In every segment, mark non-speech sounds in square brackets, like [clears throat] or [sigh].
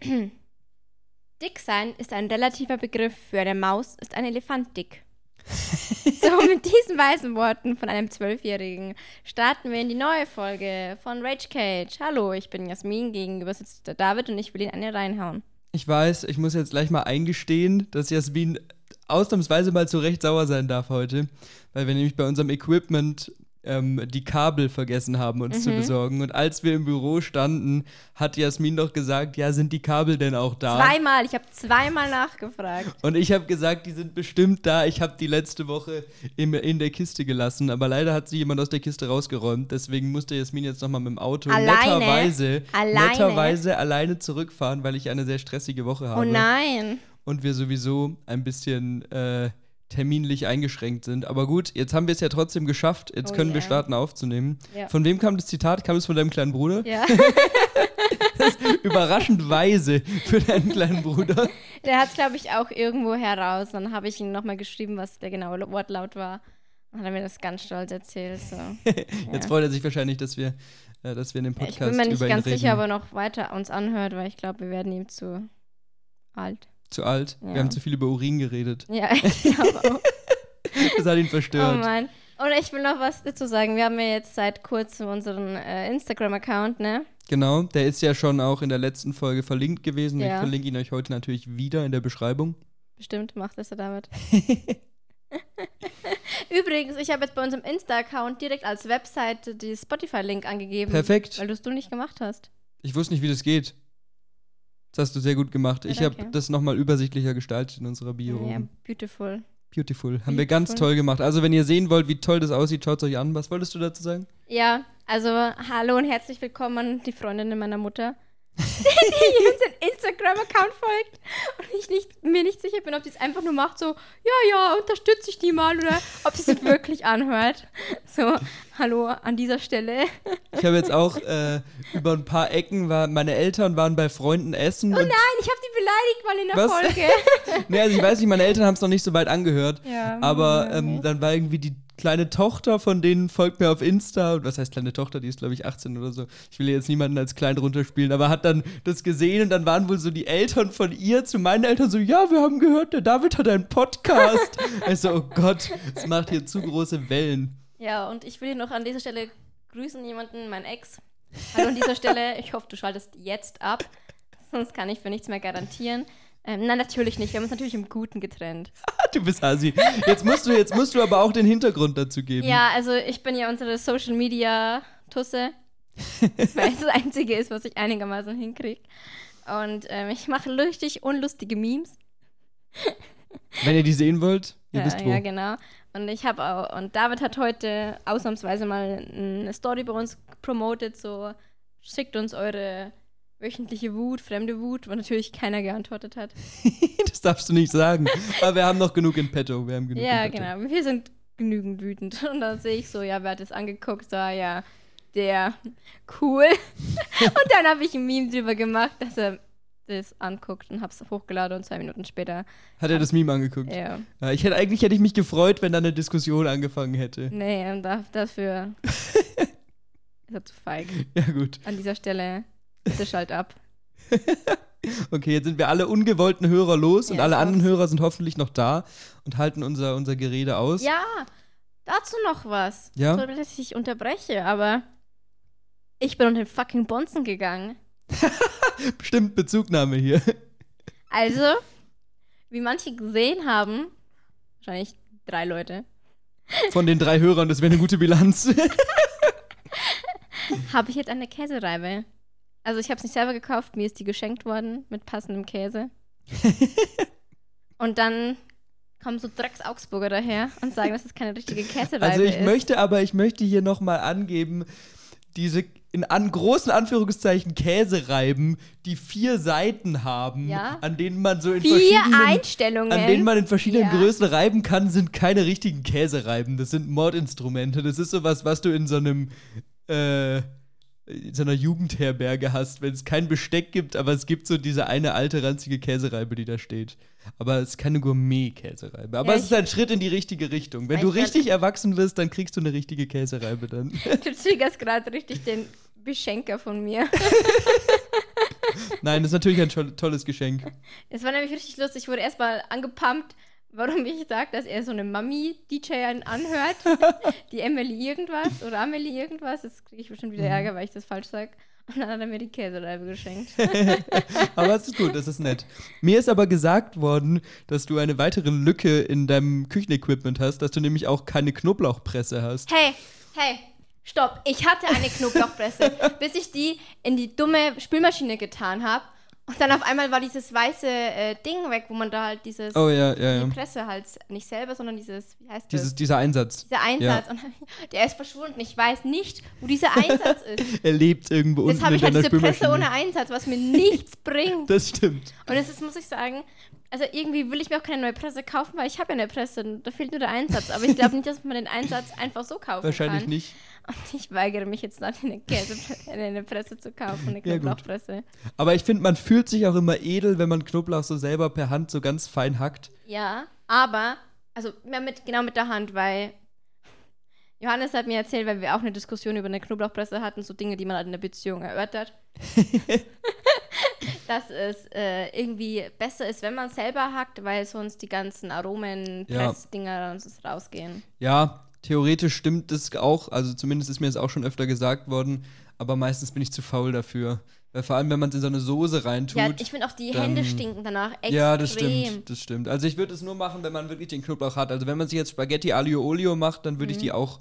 [clears throat] Dick sein ist ein relativer Begriff. Für eine Maus ist ein Elefant dick. [laughs] so, mit diesen weisen Worten von einem Zwölfjährigen starten wir in die neue Folge von Rage Cage. Hallo, ich bin Jasmin, gegenüber sitzt der David und ich will ihn eine reinhauen. Ich weiß, ich muss jetzt gleich mal eingestehen, dass Jasmin ausnahmsweise mal zu Recht sauer sein darf heute, weil wir nämlich bei unserem Equipment ähm, die Kabel vergessen haben, uns Mhm. zu besorgen. Und als wir im Büro standen, hat Jasmin doch gesagt, ja, sind die Kabel denn auch da? Zweimal, ich habe zweimal nachgefragt. Und ich habe gesagt, die sind bestimmt da. Ich habe die letzte Woche in, in der Kiste gelassen, aber leider hat sie jemand aus der Kiste rausgeräumt. Deswegen musste Jasmin jetzt nochmal mit dem Auto Alleine? netterweise, Alleine? netterweise alleine zurückfahren, weil ich eine sehr stressige Woche habe. Oh nein. Und wir sowieso ein bisschen äh, terminlich eingeschränkt sind. Aber gut, jetzt haben wir es ja trotzdem geschafft. Jetzt Oh können wir yeah. starten aufzunehmen. Ja. Von wem kam das Zitat? Kam es von deinem kleinen Bruder? Ja. [laughs] Überraschend weise für deinen kleinen Bruder. [laughs] Der hat es, glaube ich, auch irgendwo heraus. Dann habe ich ihm nochmal geschrieben, was der genaue Wortlaut war. Dann hat er mir das ganz stolz erzählt. So. [laughs] Jetzt freut er sich wahrscheinlich, dass wir, äh, dass wir in dem Ja, Podcast ich bin mir nicht ganz reden. sicher, ob er noch weiter uns anhört, weil ich glaube, wir werden ihm zu alt. Zu alt. Ja. Wir haben zu viel über Urin geredet. Ja, [laughs] ich glaube auch. [laughs] Das hat ihn oh verstört. Mann. Und ich will noch was dazu sagen. Wir haben ja jetzt seit kurzem unseren äh, Instagram-Account, ne? genau, der ist ja schon auch in der letzten Folge verlinkt gewesen. Ich Ja. verlinke ihn euch heute natürlich wieder in der Beschreibung. Bestimmt macht das er damit. [laughs] Übrigens, ich habe jetzt bei unserem Insta-Account direkt als Webseite die Spotify-Link angegeben. Perfekt. Weil du es du nicht gemacht hast. Ich wusste nicht, wie das geht. Das hast du sehr gut gemacht. Ich habe das nochmal übersichtlicher gestaltet in unserer Bio. Ja, beautiful. Beautiful. Haben wir ganz Beautiful. toll gemacht. Also, wenn ihr sehen wollt, wie toll das aussieht, schaut es euch an. Was wolltest du dazu sagen? Ja, also hallo und herzlich willkommen an die Freundinnen meiner Mutter, [laughs] die unseren Instagram-Account folgt und ich nicht, mir nicht sicher bin, ob die es einfach nur macht, so, ja, ja, unterstütze ich die mal oder ob sie es wirklich anhört. So, hallo an dieser Stelle. Ich habe jetzt auch äh, über ein paar Ecken, war, meine Eltern waren bei Freunden essen. Oh nein, ich habe die beleidigt mal in der Was? Folge. [laughs] nee, also ich weiß nicht, meine Eltern haben es noch nicht so weit angehört. Ja, aber ähm, dann war irgendwie die kleine Tochter von denen folgt mir auf Insta. Und was heißt kleine Tochter? Die ist, glaube ich, 18 oder so. Ich will jetzt niemanden als klein runterspielen, aber hat dann das gesehen und dann waren wohl so die Eltern von ihr zu meinen Eltern so: Ja, wir haben gehört, der David hat einen Podcast. [laughs] also, oh Gott, es macht hier zu große Wellen. Ja, und ich will hier noch an dieser Stelle grüßen jemanden, mein Ex. Hallo an dieser Stelle, ich hoffe, du schaltest jetzt ab, sonst kann ich für nichts mehr garantieren. Ähm, nein, natürlich nicht. Wir haben uns natürlich im Guten getrennt. [laughs] Du bist Hasi. Jetzt musst du, jetzt musst du aber auch den Hintergrund dazu geben. Ja, also ich bin ja unsere Social Media Tusse, [laughs] weil es das Einzige ist, was ich einigermaßen hinkriege. Und ähm, ich mache richtig unlustige Memes. [laughs] Wenn ihr die sehen wollt, ihr ja, wisst wo. ja, genau. Und ich habe auch, und David hat heute ausnahmsweise mal eine Story bei uns promotet, so schickt uns eure wöchentliche Wut, fremde Wut, wo natürlich keiner geantwortet hat. [laughs] das darfst du nicht sagen. Aber wir haben noch genug in petto. Wir haben genug Ja, genau. Wir sind genügend wütend. Und dann sehe ich so, ja, wer hat das angeguckt? So, ja, der, cool. [laughs] und dann habe ich ein Meme drüber gemacht, dass er das anguckt und habe es hochgeladen und zwei Minuten später, Hat er das Meme angeguckt? ja, Ja, ich hätte, eigentlich hätte ich mich gefreut, wenn da eine Diskussion angefangen hätte. nee, und da, dafür [laughs] ist er zu feig. Ja, gut. An dieser Stelle, bitte schalt ab. [laughs] Okay, jetzt sind wir alle ungewollten Hörer los und Ja, alle ich anderen. Hörer sind hoffentlich noch da und halten unser, unser Gerede aus. Ja, dazu noch was. Ja? Sorry, dass ich dich unterbreche, aber ich bin unter den fucking Bonzen gegangen. [laughs] Bestimmt Bezugnahme hier. [laughs] Also, wie manche gesehen haben, wahrscheinlich drei Leute, Von den drei Hörern, das wäre eine gute Bilanz. habe ich jetzt eine Käsereibe. Also ich habe es nicht selber gekauft, mir ist die geschenkt worden mit passendem Käse. [laughs] Und dann kommen so Drecks Augsburger daher und sagen, dass es keine richtige Käsereibe also ich ist. möchte aber, ich möchte hier nochmal angeben, diese in an großen Anführungszeichen Käsereiben, die vier Seiten haben, Ja. an denen man so in Vier verschiedenen Einstellungen. an denen man in verschiedenen Ja. Größen reiben kann, sind keine richtigen Käsereiben. Das sind Mordinstrumente. Das ist sowas, was du in so einem äh, in so einer Jugendherberge hast, wenn es kein Besteck gibt, aber es gibt so diese eine alte ranzige Käsereibe, die da steht. Aber es ist keine Gourmet-Käsereibe. Aber Ja, es ist ein Schritt in die richtige Richtung. Wenn du richtig erwachsen wirst, dann kriegst du eine richtige Käsereibe dann. [laughs] [laughs] Du triggerst gerade richtig den Beschenker von mir. [laughs] Nein, das ist natürlich ein toll- tolles Geschenk. Es war nämlich richtig lustig. Ich wurde erstmal angepumpt, warum ich sage, dass er so eine Mami-DJ anhört. [laughs] die Emily irgendwas oder Amelie irgendwas. Jetzt kriege ich bestimmt wieder Ärger, weil ich das falsch sage. Und dann hat er mir die Käsereibe geschenkt. [laughs] Aber es ist gut, das ist nett. Mir ist aber gesagt worden, dass du eine weitere Lücke in deinem Küchenequipment hast, dass du nämlich auch keine Knoblauchpresse hast. Hey, hey, stopp. Ich hatte eine Knoblauchpresse, [laughs] bis ich die in die dumme Spülmaschine getan habe. Und dann auf einmal war dieses weiße äh, Ding weg, wo man da halt dieses, Oh ja, ja, ja. die Presse halt nicht selber, sondern dieses, wie heißt das? Dieses, dieser Einsatz. dieser Einsatz. Und [laughs] der ist verschwunden. Ich weiß nicht, wo dieser Einsatz ist. [laughs] Er lebt irgendwo Jetzt unten habe in ich halt diese Presse ohne Einsatz, was mir nichts [laughs] bringt. Das stimmt. Und es ist, muss ich sagen, also irgendwie will ich mir auch keine neue Presse kaufen, weil ich habe ja eine Presse. und Da fehlt nur der Einsatz. Aber ich glaube nicht, dass man den Einsatz einfach so kaufen Wahrscheinlich kann. nicht. Und ich weigere mich jetzt dann eine Käse, eine Presse zu kaufen, eine Ja, gut. Knoblauchpresse. Aber ich finde, man fühlt sich auch immer edel, wenn man Knoblauch so selber per Hand so ganz fein hackt. Ja, aber, also ja, mit, genau mit der Hand, weil Johannes hat mir erzählt, weil wir auch eine Diskussion über eine Knoblauchpresse hatten, so Dinge, die man halt in der Beziehung erörtert. [laughs] dass es äh, irgendwie besser ist, wenn man selber hackt, weil sonst die ganzen Aromen, Ja. Pressdinger und so rausgehen. Ja, theoretisch stimmt das auch. Also zumindest ist mir das auch schon öfter gesagt worden. Aber meistens bin ich zu faul dafür. Weil vor allem, wenn man es in so eine Soße reintut. Ja, ich finde auch die dann- Hände stinken danach extrem. Ja, das stimmt, das stimmt. Also ich würde es nur machen, wenn man wirklich den Knoblauch hat. Also wenn man sich jetzt Spaghetti Aglio Olio macht, dann würde ich die auch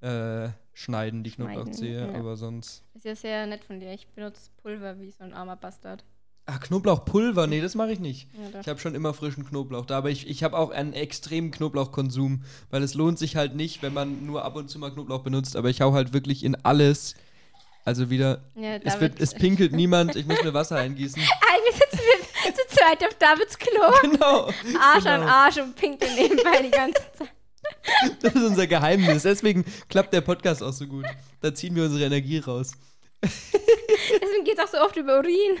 äh, schneiden, die Mhm. Schneiden, Knoblauchzehe. ja. Aber sonst. Ist ja sehr nett von dir. Ich benutze Pulver wie so ein armer Bastard. Ah, Knoblauchpulver? Nee, das mache ich nicht. Ja. Ich habe schon immer frischen Knoblauch da, aber ich, ich habe auch einen extremen Knoblauchkonsum, weil es lohnt sich halt nicht, wenn man nur ab und zu mal Knoblauch benutzt, aber ich hau halt wirklich in alles. Also wieder, Ja, es, wird, es pinkelt niemand, ich muss mir Wasser eingießen. [laughs] Eigentlich sitzen wir zu zweit auf Davids Klo. Genau. Arsch an genau. Arsch und pinkeln nebenbei die ganze Zeit. [laughs] Das ist unser Geheimnis. Deswegen klappt der Podcast auch so gut. Da ziehen wir unsere Energie raus. Deswegen geht es auch so oft über Urin.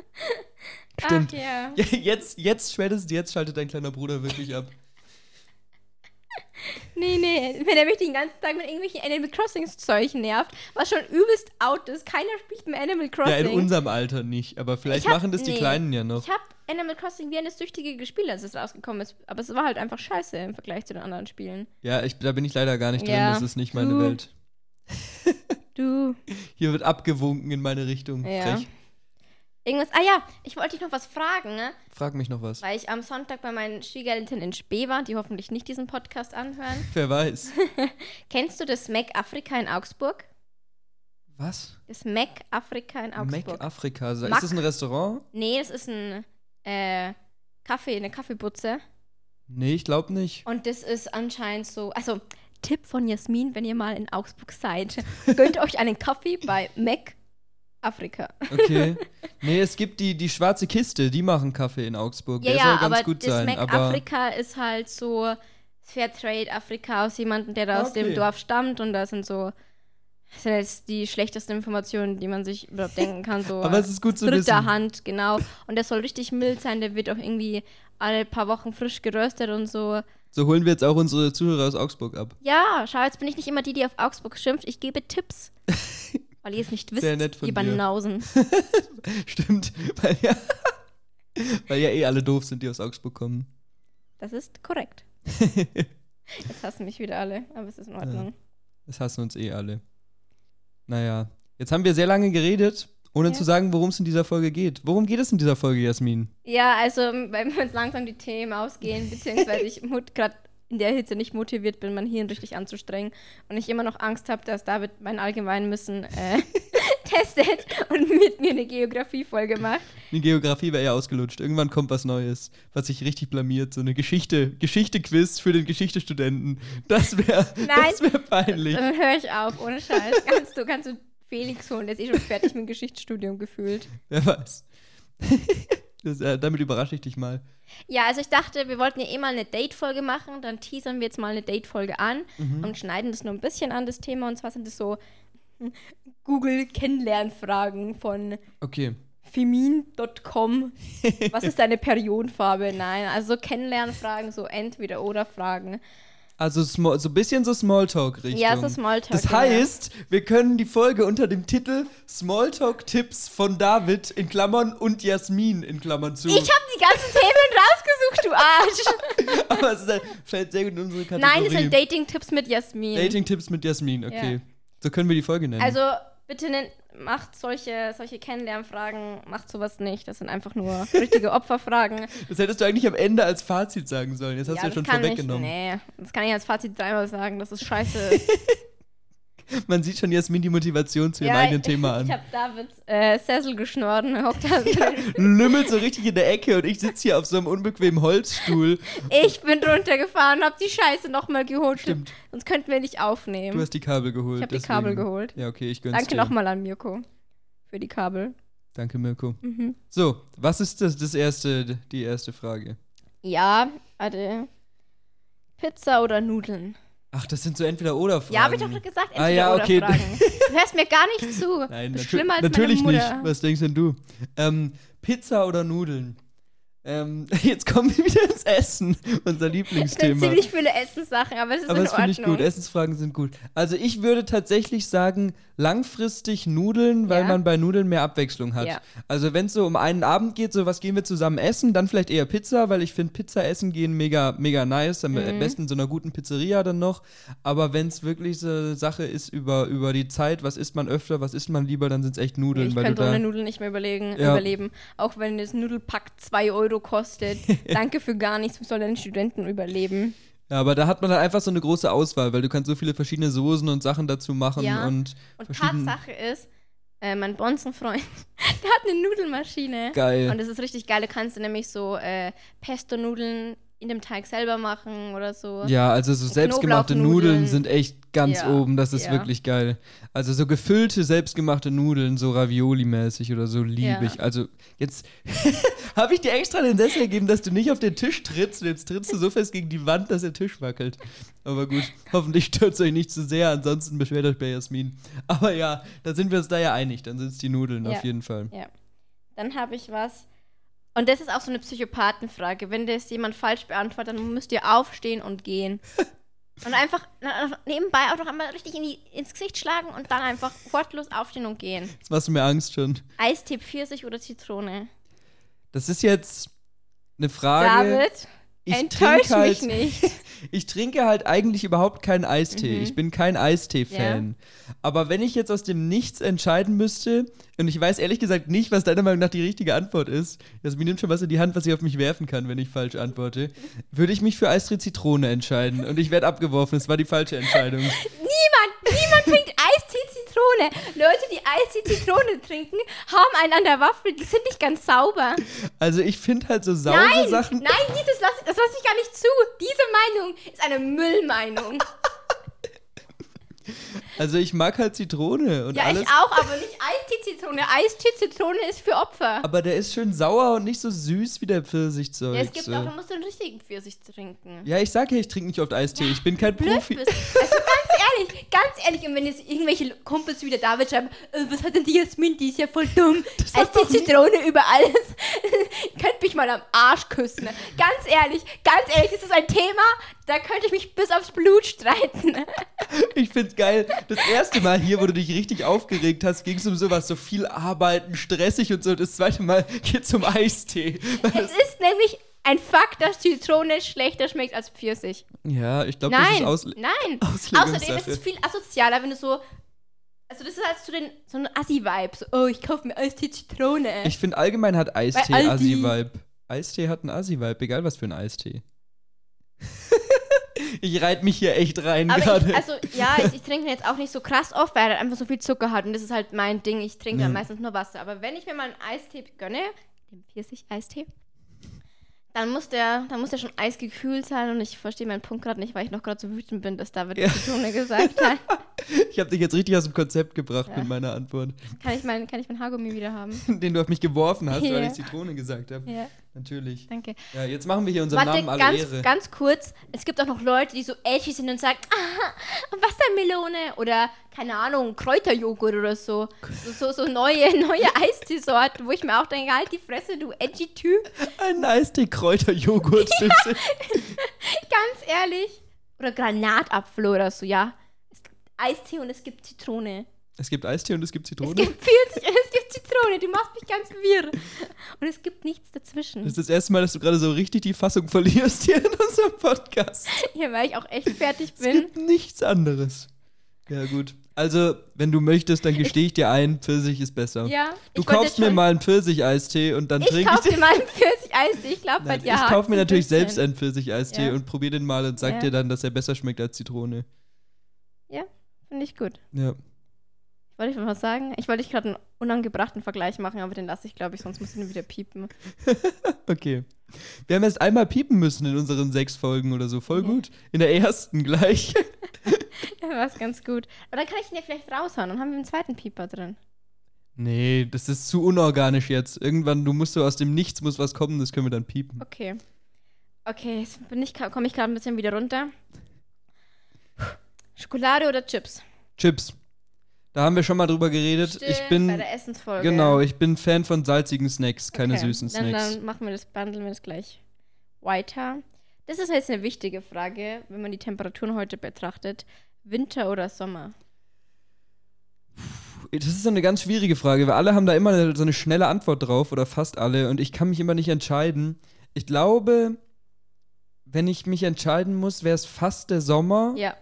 [laughs] Stimmt. Ach ja. Jetzt, jetzt, spätestens jetzt schaltet dein kleiner Bruder wirklich ab. [laughs] Nee, nee. Wenn er mich den ganzen Tag mit irgendwelchen Animal Crossings Zeug nervt, was schon übelst out ist. Keiner spielt mehr Animal Crossing. Ja, in unserem Alter nicht, aber vielleicht Ich hab- machen das die nee. Kleinen ja noch. Ich habe Animal Crossing wie eine Süchtige gespielt, als es rausgekommen ist. Aber es war halt einfach scheiße im Vergleich zu den anderen Spielen. Ja, ich, da bin ich leider gar nicht drin, Ja. das ist nicht meine Du. Welt. Du. [laughs] Hier wird abgewunken in meine Richtung. Ja. Frech. Irgendwas. Ah ja, ich wollte dich noch was fragen, ne? Frag mich noch was. Weil ich am Sonntag bei meinen Schwiegereltern in Spee war, die hoffentlich nicht diesen Podcast anhören. [laughs] Wer weiß. [laughs] Kennst du das Mac Afrika in Augsburg? Was? Das Mac Afrika in Augsburg. Mac Afrika. Ist Mac- das ein Restaurant? nee, das ist ein äh, Kaffee, eine Kaffeebutze. Nee, ich glaube nicht. Und das ist anscheinend so, also Tipp von Jasmin, wenn ihr mal in Augsburg seid, gönnt [laughs] euch einen Kaffee bei Mac Afrika. Okay. [laughs] nee, es gibt die, die schwarze Kiste, die machen Kaffee in Augsburg. Ja, Der ja, soll ganz aber gut das sein. Mac aber Afrika ist halt so Fairtrade Afrika aus jemandem, der da aus dem Okay. Dorf stammt und da sind so das sind jetzt die schlechtesten Informationen, die man sich überhaupt denken kann. So [laughs] Aber es ist gut zu dritter wissen. Hand, genau. Und der soll richtig mild sein, der wird auch irgendwie alle paar Wochen frisch geröstet und so. so holen wir jetzt auch unsere Zuhörer aus Augsburg ab. Ja, schau, jetzt bin ich nicht immer die, die auf Augsburg schimpft. Ich gebe Tipps. [laughs] Weil ihr es nicht wisst, Sehr nett von ihr dir. Banausen. [laughs] Stimmt. Weil ja, [laughs] weil ja eh alle doof sind, die aus Augsburg kommen. Das ist korrekt. [laughs] Jetzt hassen mich wieder alle, aber es ist in Ordnung. Das hassen uns eh alle. Naja, jetzt haben wir sehr lange geredet, ohne Ja. zu sagen, worum es in dieser Folge geht. Worum geht es in dieser Folge, Jasmin? Ja, also, wenn wir uns langsam die Themen ausgehen, beziehungsweise ich gerade in der Hitze nicht motiviert bin, mein Hirn richtig anzustrengen und ich immer noch Angst habe, dass David mein Allgemeinwissen äh, [laughs] testet und mit mir eine Geografiefolge macht. Die Geografie wäre ja ausgelutscht. Irgendwann kommt was Neues, was sich richtig blamiert. So eine Geschichte, Geschichte-Quiz für den Geschichtestudenten. Das wäre [laughs] wär peinlich. Dann höre ich auf, ohne Scheiß. Kannst du, kannst du Felix holen, der ist eh schon fertig mit dem Geschichtsstudium gefühlt. Wer weiß. [laughs] Das, äh, damit überrasche ich dich mal. Ja, also ich dachte, wir wollten ja eh mal eine Date-Folge machen, dann teasern wir jetzt mal eine Date-Folge an Mhm. und schneiden das nur ein bisschen an, das Thema. Und zwar sind das so [laughs] Google-Kennenlernfragen von Okay. femin.com. [laughs] Was ist deine Periodenfarbe? Nein, also so Kennenlernfragen, so Entweder-Oder-Fragen. Also small, so ein bisschen so Smalltalk-Richtung. Ja, so Smalltalk. Das heißt, wir können die Folge unter dem Titel Smalltalk-Tipps von David in Klammern und Jasmin in Klammern zu. Ich habe die ganzen Themen rausgesucht, du Arsch. [laughs] Aber es ist halt, fällt sehr gut in unsere Kategorie. Nein, es sind Dating-Tipps mit Jasmin. Dating-Tipps mit Jasmin, okay. So können wir die Folge nennen. Also bitte nennt, macht solche, solche Kennenlernfragen, macht sowas nicht. Das sind einfach nur richtige [laughs] Opferfragen. das hättest du eigentlich am Ende als Fazit sagen sollen. Jetzt hast du ja das schon vorweggenommen. Ich, nee, das kann ich als Fazit dreimal sagen, dass es scheiße [laughs] ist. [laughs] Man sieht schon Jasmin die Motivation zu ihrem Ja, eigenen Thema an. [laughs] Ich habe Davids äh, Sessel er hockt da [laughs] drin. Lümmelt so richtig in der Ecke und ich sitze hier auf so einem unbequemen Holzstuhl. Ich bin runtergefahren und habe die Scheiße nochmal geholt. Stimmt. Sonst könnten wir nicht aufnehmen. Du hast die Kabel geholt. Ich hab die. Kabel geholt. Ja, okay, ich gönn's Danke nochmal an Mirko für die Kabel. Danke, Mirko. Mhm. So, was ist das, das erste, die erste Frage? Ja, warte. Pizza oder Nudeln? Ach, das sind so Entweder-Oder-Fragen. Ja, habe ich doch gesagt, entweder Ah, ja, oder okay. Fragen. [laughs] Du hörst mir gar nicht zu. Nein, ist schlimmer als natürlich meine nicht. Mutter. Was denkst denn du? Ähm, Pizza oder Nudeln? Ähm, [laughs] jetzt kommen wir wieder ins Essen, unser Es sind Lieblingsthema. ziemlich viele Essenssachen, aber es ist Aber in das finde Ordnung. ich gut. Essensfragen sind gut. Also ich würde tatsächlich sagen, langfristig Nudeln, weil Ja. man bei Nudeln mehr Abwechslung hat. Ja. Also wenn es so um einen Abend geht, so was gehen wir zusammen essen, dann vielleicht eher Pizza, weil ich finde Pizza essen gehen mega, mega nice. Am Mhm. besten in so einer guten Pizzeria dann noch. Aber wenn es wirklich so eine Sache ist über, über die Zeit, was isst man öfter, was isst man lieber, dann sind es echt Nudeln. ich könnte ohne Nudeln nicht mehr überlegen, Ja. überleben. Auch wenn das Nudelpack 2 Euro kostet. [laughs] Danke für gar nichts, wie soll denn Studenten überleben? Ja, aber da hat man dann einfach so eine große Auswahl, weil du kannst so viele verschiedene Soßen und Sachen dazu machen Ja. und Und Tatsache ist, äh, mein Bonzenfreund, [laughs] der hat eine Nudelmaschine. geil. Und das ist richtig geil. Da kannst du nämlich so äh, Pesto-Nudeln in dem Teig selber machen oder so. Ja, also so selbstgemachte Nudeln sind echt ganz Ja, oben. Das ist ja. wirklich geil. Also so gefüllte, selbstgemachte Nudeln, so Ravioli-mäßig oder so liebe Ja. ich. Also jetzt [laughs] habe ich dir extra den Sessel gegeben, dass du nicht auf den Tisch trittst. Und jetzt trittst du so fest gegen die Wand, dass der Tisch wackelt. Aber gut, hoffentlich stört es euch nicht zu sehr. Ansonsten beschwert euch bei Jasmin. Aber ja, da sind wir uns da ja einig. Dann sind es die Nudeln auf jeden Fall. Ja. Dann habe ich was. Und das ist auch so eine Psychopathenfrage. Wenn das jemand falsch beantwortet, dann müsst ihr aufstehen und gehen. [laughs] Und einfach nebenbei auch noch einmal richtig in die, ins Gesicht schlagen und dann einfach wortlos aufstehen und gehen. Jetzt machst du mir Angst schon. Eistee, Pfirsich oder Zitrone? Das ist jetzt eine Frage. David, ich enttäusch trinke halt, mich nicht. [laughs] Ich trinke halt eigentlich überhaupt keinen Eistee. Mhm. Ich bin kein Eistee-Fan. Aber wenn ich jetzt aus dem Nichts entscheiden müsste, und ich weiß ehrlich gesagt nicht, was deiner Meinung nach die richtige Antwort ist, Jasmin nimmt schon was in die Hand, was ich auf mich werfen kann, wenn ich falsch antworte, würde ich mich für Eistee Zitrone entscheiden. Und ich werde abgeworfen. Es war die falsche Entscheidung. Niemand, niemand trinkt Eistee Zitrone. Leute, die Eistee Zitrone trinken, haben einen an der Waffel. Die sind nicht ganz sauber. Also ich finde halt so saure Nein, Sachen. nein, dieses lass, das lasse ich gar nicht zu. Diese Meinung ist eine Müllmeinung. [laughs] Also ich mag halt Zitrone und ja, alles. ich auch, aber nicht Eistee-Zitrone. Eistee-Zitrone ist für Opfer. Aber der ist schön sauer und nicht so süß wie der Pfirsichzeug. Ja, es gibt so. auch, du musst den richtigen Pfirsich trinken. Ja, ich sag ja, ich trinke nicht oft Eistee. Ich bin kein Blöd Profi. bist. Also [laughs] ehrlich, ganz ehrlich, und wenn jetzt irgendwelche Kumpels wie der David schreiben, äh, was hat denn die Jasmin, die ist ja voll dumm. [laughs] Eistee-Zitrone über alles. [laughs] Könnt mich mal am Arsch küssen. Ganz ehrlich, ganz ehrlich, das ist ein Thema, da könnte ich mich bis aufs Blut streiten. [laughs] Ich find's geil. Das erste Mal hier, wo du dich richtig aufgeregt hast, ging es um sowas, so viel arbeiten, stressig und so. Das zweite Mal geht's um Eistee. Es ist nämlich ein Fakt, dass Zitrone schlechter schmeckt als Pfirsich. Ja, ich glaube, das ist Nein, Aus nein. [laughs] Außerdem ist es viel asozialer, wenn du so. Also, das ist halt so, den, so ein Assi-Vibe. So, oh, ich kaufe mir Eistee Zitrone. Ich finde allgemein hat Eistee. Assi-Vibe. Eistee hat einen Assi-Vibe, egal was für ein Eistee. [laughs] ich reite mich hier echt rein gerade. also, ja, ich, ich trinke ihn jetzt auch nicht so krass oft, weil er halt einfach so viel Zucker hat. Und das ist halt mein Ding. Ich trinke dann Ja. meistens nur Wasser. Aber wenn ich mir mal einen Eistee gönne, den Pfirsich-Eistee, dann muss der, dann muss der schon eisgekühlt sein. Und ich verstehe meinen Punkt gerade nicht, weil ich noch gerade so wütend bin, dass David Ja. Zitrone gesagt hat. [laughs] ich habe dich jetzt richtig aus dem Konzept gebracht Ja. mit meiner Antwort, Kann ich mein, kann ich mein Haargummi wieder haben? [laughs] den du auf mich geworfen hast, weil Ja. ich Zitrone gesagt habe. Ja, Natürlich. danke. Ja, jetzt machen wir hier unserem Warte, Namen alle ganz, Ehre. ganz kurz. Es gibt auch noch Leute, die so edgy sind und sagen, ah, Wassermelone oder, keine Ahnung, Kräuterjoghurt oder so. So, so, so neue, [laughs] neue Eisteesorten, wo ich mir auch denke, halt die Fresse, du edgy Typ. Ein Eistee Kräuterjoghurt. [laughs] bitte. Ganz ehrlich. Oder Granatapfel oder so, ja. Es gibt Eistee und es gibt Zitrone. Es gibt Eistee und es gibt Zitrone. Es gibt Pfirsich [laughs] und es gibt Zitrone. Du machst mich ganz wirr. Und es gibt nichts dazwischen. Das ist das erste Mal, dass du gerade so richtig die Fassung verlierst hier in unserem Podcast. Ja, weil ich auch echt fertig Es bin. gibt nichts anderes. Ja, gut. Also, wenn du möchtest, dann gestehe ich dir ein, Pfirsich ist besser. Ja. Du ich kaufst mir mal einen Pfirsich-Eistee und dann Ich trinke ich kauf dir mal einen Pfirsich-Eistee. Ich glaube, bei dir ich kaufe mir ein natürlich bisschen. selbst einen Pfirsich-Eistee Ja. und probiere den mal und sag Ja. dir dann, dass er besser schmeckt als Zitrone. Finde ich gut. Ja. Wollte ich noch was sagen? Ich wollte dich gerade einen unangebrachten Vergleich machen, aber den lasse ich, glaube ich, sonst muss ich ihn wieder piepen. [laughs] Okay. Wir haben erst einmal piepen müssen in unseren sechs Folgen oder so. Voll Ja. gut. In der ersten gleich. [laughs] Ja, war es ganz gut. Aber dann kann ich ihn ja vielleicht raushauen. Dann haben wir einen zweiten Pieper drin. nee, das ist zu unorganisch jetzt. Irgendwann, du musst so aus dem Nichts muss was kommen, das können wir dann piepen. Okay. Okay, jetzt bin ich, komme ich gerade ein bisschen wieder runter. Schokolade oder Chips? Chips. Da haben wir schon mal drüber geredet. ich Stimmt, bin. bei der Essensfolge. Genau, ich bin Fan von salzigen Snacks, keine Okay, süßen dann, Snacks. Dann machen wir das, bundeln wir das gleich weiter. Das ist jetzt eine wichtige Frage, wenn man die Temperaturen heute betrachtet. Winter oder Sommer? Das ist eine ganz schwierige Frage, weil alle haben da immer so eine schnelle Antwort drauf oder fast alle und ich kann mich immer nicht entscheiden. Ich glaube, wenn ich mich entscheiden muss, wäre es fast der Sommer, Ja,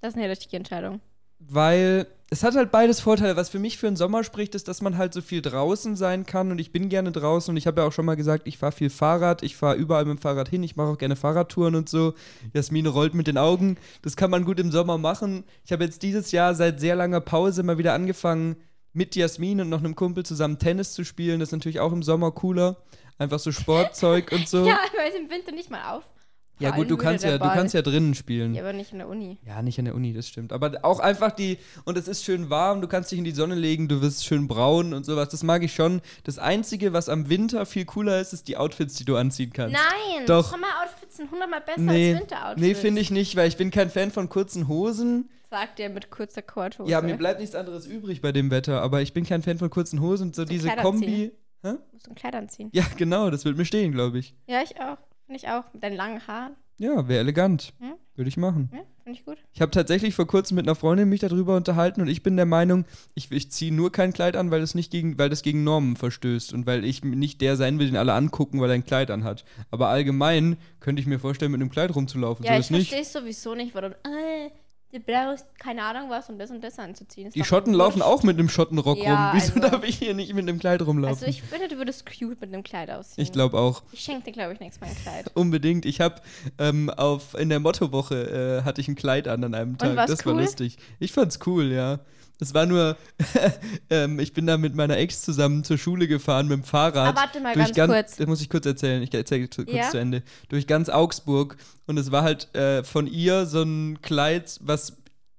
das ist eine richtige Entscheidung. weil es hat halt beides Vorteile. Was für mich für den Sommer spricht, ist, dass man halt so viel draußen sein kann und ich bin gerne draußen und ich habe ja auch schon mal gesagt, ich fahre viel Fahrrad, ich fahre überall mit dem Fahrrad hin, ich mache auch gerne Fahrradtouren und so. Jasmin rollt mit den Augen. Das kann man gut im Sommer machen. Ich habe jetzt dieses Jahr seit sehr langer Pause mal wieder angefangen, mit Jasmin und noch einem Kumpel zusammen Tennis zu spielen. Das ist natürlich auch im Sommer cooler. Einfach so Sportzeug und so. [laughs] Ja, weil es im Winter nicht mal auf. Ja, gut, du kannst ja, du kannst ja drinnen spielen. Ja, aber nicht in der Uni. Ja, nicht an der Uni, das stimmt. Aber auch einfach die, und es ist schön warm, du kannst dich in die Sonne legen, du wirst schön braun und sowas. Das mag ich schon. Das Einzige, was am Winter viel cooler ist, ist die Outfits, die du anziehen kannst. Nein, Doch. Sommeroutfits sind hundertmal besser Nee, als Winteroutfits. nee finde ich nicht, weil ich bin kein Fan von kurzen Hosen. Sagt der mit kurzer Korthose. Ja, mir bleibt nichts anderes übrig bei dem Wetter, aber ich bin kein Fan von kurzen Hosen. So diese Kleider Kombi. Hä? musst du ein Kleid anziehen. Ja, genau, das wird mir stehen, glaube ich. Ja, ich auch. Finde ich auch. Mit deinen langen Haaren. Ja, wäre elegant. Hm? Würde ich machen. Ja, finde ich gut. Ich habe tatsächlich vor kurzem mit einer Freundin mich darüber unterhalten und ich bin der Meinung, ich, ich ziehe nur kein Kleid an, weil das nicht gegen, weil das gegen Normen verstößt und weil ich nicht der sein will, den alle angucken, weil er ein Kleid anhat. Aber allgemein könnte ich mir vorstellen, mit einem Kleid rumzulaufen. Ja, so ich verstehe sowieso nicht, warum. Äh, du brauchst keine Ahnung was, um das und das anzuziehen. Ist Die Schotten laufen auch mit einem Schottenrock Ja, rum. [laughs] Wieso also- darf ich hier nicht mit einem Kleid rumlaufen? Also ich finde, du würdest cute mit einem Kleid aussehen. ich glaube auch. Ich schenke dir, glaube ich, nächstes Mal ein Kleid. [laughs] Unbedingt. Ich habe ähm, auf in der Mottowoche äh, hatte ich ein Kleid an an einem Tag. das war cool? lustig. Ich fand's cool, ja. Es war nur, [laughs] ähm, ich bin da mit meiner Ex zusammen zur Schule gefahren mit dem Fahrrad. Aber warte mal durch ganz kurz. Das muss ich kurz erzählen. Ich erzähle kurz Ja? zu Ende. Durch ganz Augsburg und es war halt äh, von ihr so ein Kleid, was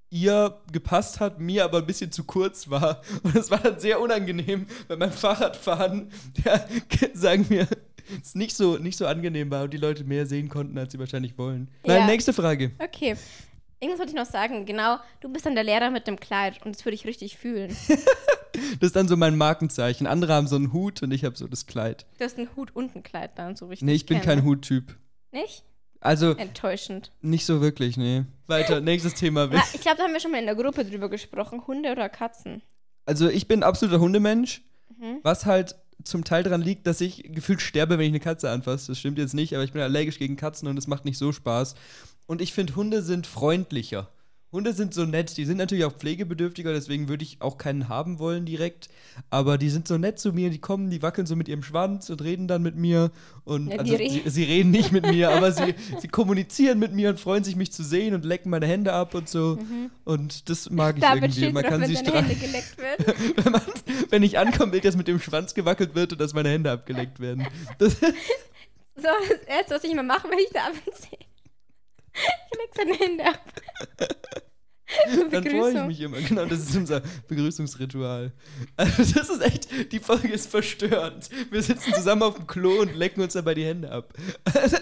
ihr gepasst hat, mir aber ein bisschen zu kurz war. [laughs] Und es war dann sehr unangenehm, weil beim Fahrradfahren, [laughs] ja, sagen wir, es nicht so, nicht so angenehm war und die Leute mehr sehen konnten, als sie wahrscheinlich wollen. Nein, Ja. nächste Frage. Okay. Irgendwas wollte ich noch sagen. Genau, du bist dann der Lehrer mit dem Kleid und das würde ich richtig fühlen. [laughs] Das ist dann so mein Markenzeichen. Andere haben so einen Hut und ich habe so das Kleid. Du hast einen Hut und ein Kleid dann, so richtig. Nee, ich bin kein Huttyp. Nicht? Also, Enttäuschend. nicht so wirklich, nee. Weiter, [laughs] nächstes Thema. Na, ich glaube, da haben wir schon mal in der Gruppe drüber gesprochen. Hunde oder Katzen? Also, ich bin absoluter Hundemensch, Mhm. was halt zum Teil daran liegt, dass ich gefühlt sterbe, wenn ich eine Katze anfasse. Das stimmt jetzt nicht, aber ich bin allergisch gegen Katzen und es macht nicht so Spaß. Und ich finde, Hunde sind freundlicher. Hunde sind so nett, die sind natürlich auch pflegebedürftiger, deswegen würde ich auch keinen haben wollen direkt. Aber die sind so nett zu mir, die kommen, die wackeln so mit ihrem Schwanz und reden dann mit mir. Und Ja, also, reden. sie, sie reden nicht mit mir, aber sie, sie kommunizieren mit mir und freuen sich, mich zu sehen und lecken meine Hände ab und so. Und das mag ich Da irgendwie. Man drauf, kann wenn sie Hände geleckt [laughs] werden. wenn, man, wenn ich ankomme, will, dass mit dem Schwanz gewackelt wird und dass meine Hände abgeleckt werden. Das, [laughs] So, das Erste, was ich immer mache, wenn ich da abends [laughs] sehe. Ich leg seine Hände ab. Dann freue ich mich immer. Genau, das ist unser Begrüßungsritual. Also das ist echt, die Folge ist verstörend. Wir sitzen zusammen auf dem Klo und lecken uns dabei die Hände ab. David,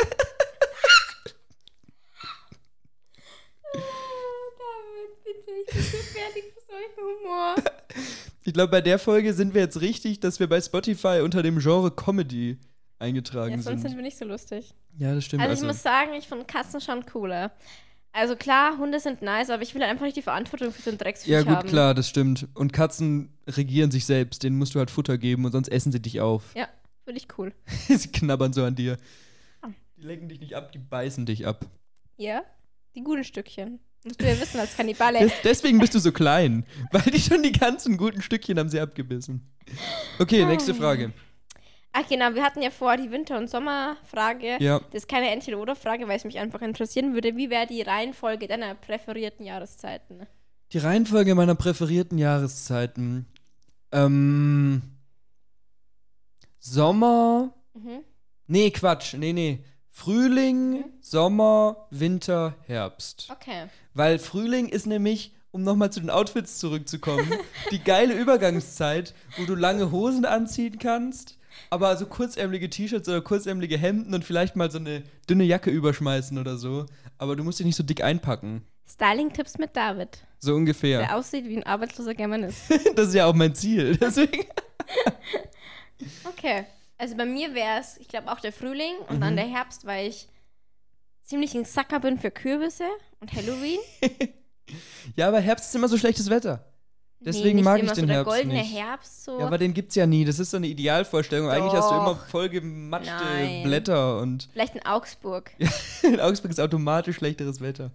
bitte, ich bin zu fertig für solchen Humor. Ich glaube, bei der Folge sind wir jetzt richtig, dass wir bei Spotify unter dem Genre Comedy eingetragen Ja, sonst sind sind. wir nicht so lustig. Ja, das stimmt. Also, Also, ich muss sagen, ich finde Katzen schon cooler. Also klar, Hunde sind nice, aber ich will einfach nicht die Verantwortung für so ein Drecksviech Ja, gut, haben. klar, das stimmt. Und Katzen regieren sich selbst. Denen musst du halt Futter geben und sonst essen sie dich auf. Ja, finde ich cool. [laughs] sie knabbern so an dir. Ah. Die lenken dich nicht ab, die beißen dich ab. Ja, die guten Stückchen. Musst du ja wissen als Kannibale. Des deswegen bist du so klein. [laughs] Weil die schon die ganzen guten Stückchen haben sie abgebissen. Okay, nächste Frage. Ach genau, wir hatten ja vor die Winter- und Sommerfrage. Ja. Das ist keine Entweder-Oder-Frage, weil es mich einfach interessieren würde. Wie wäre die Reihenfolge deiner präferierten Jahreszeiten? Die Reihenfolge meiner präferierten Jahreszeiten. Ähm. Sommer. Mhm. Nee, Quatsch. Nee, nee. Frühling, Sommer, Winter, Herbst. Okay. Weil Frühling ist nämlich, um nochmal zu den Outfits zurückzukommen, [laughs] die geile Übergangszeit, wo du lange Hosen anziehen kannst, aber so kurzärmelige T-Shirts oder kurzärmelige Hemden und vielleicht mal so eine dünne Jacke überschmeißen oder so. Aber du musst dich nicht so dick einpacken. Styling-Tipps mit David, So ungefähr. der aussieht wie ein arbeitsloser Germanist. [laughs] Das ist ja auch mein Ziel. [laughs] Deswegen. [laughs] Okay. Also bei mir wäre es, ich glaube, auch der Frühling und Mhm. dann der Herbst, weil ich ziemlich ein Sacker bin für Kürbisse und Halloween. Ja, aber Herbst ist immer so schlechtes Wetter. Deswegen nee, mag ich den so der Herbst goldene nicht. Herbst so. Ja, aber den gibt's ja nie. Das ist so eine Idealvorstellung. Eigentlich hast du immer Doch. vollgematschte Nein. Blätter und Vielleicht in Augsburg. [laughs] in Augsburg ist automatisch schlechteres Wetter.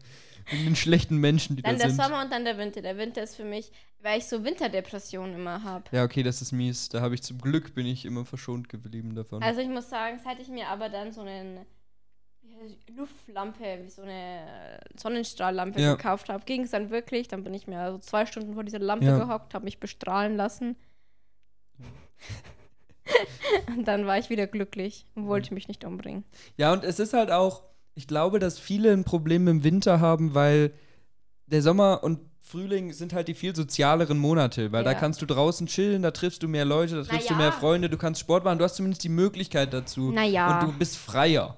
Wegen den schlechten Menschen, die Dann da der sind. Sommer und dann der Winter. Der Winter ist für mich, weil ich so Winterdepressionen immer habe. Ja, okay, das ist mies. Da habe ich zum Glück bin ich immer verschont geblieben davon. Also ich muss sagen, seit ich mir aber dann so eine wie heißt die, Luftlampe, wie so eine Sonnenstrahllampe Ja. gekauft habe, ging es dann wirklich. Dann bin ich mir also zwei Stunden vor dieser Lampe Ja. gehockt, habe mich bestrahlen lassen. [laughs] und dann war ich wieder glücklich und wollte mich nicht umbringen. Ja, und es ist halt auch, ich glaube, dass viele ein Problem im Winter haben, weil der Sommer und Frühling sind halt die viel sozialeren Monate, weil da Ja. kannst du draußen chillen, da triffst du mehr Leute, da triffst du Naja. mehr Freunde, du kannst Sport machen, du hast zumindest die Möglichkeit dazu. Naja. Und du bist freier.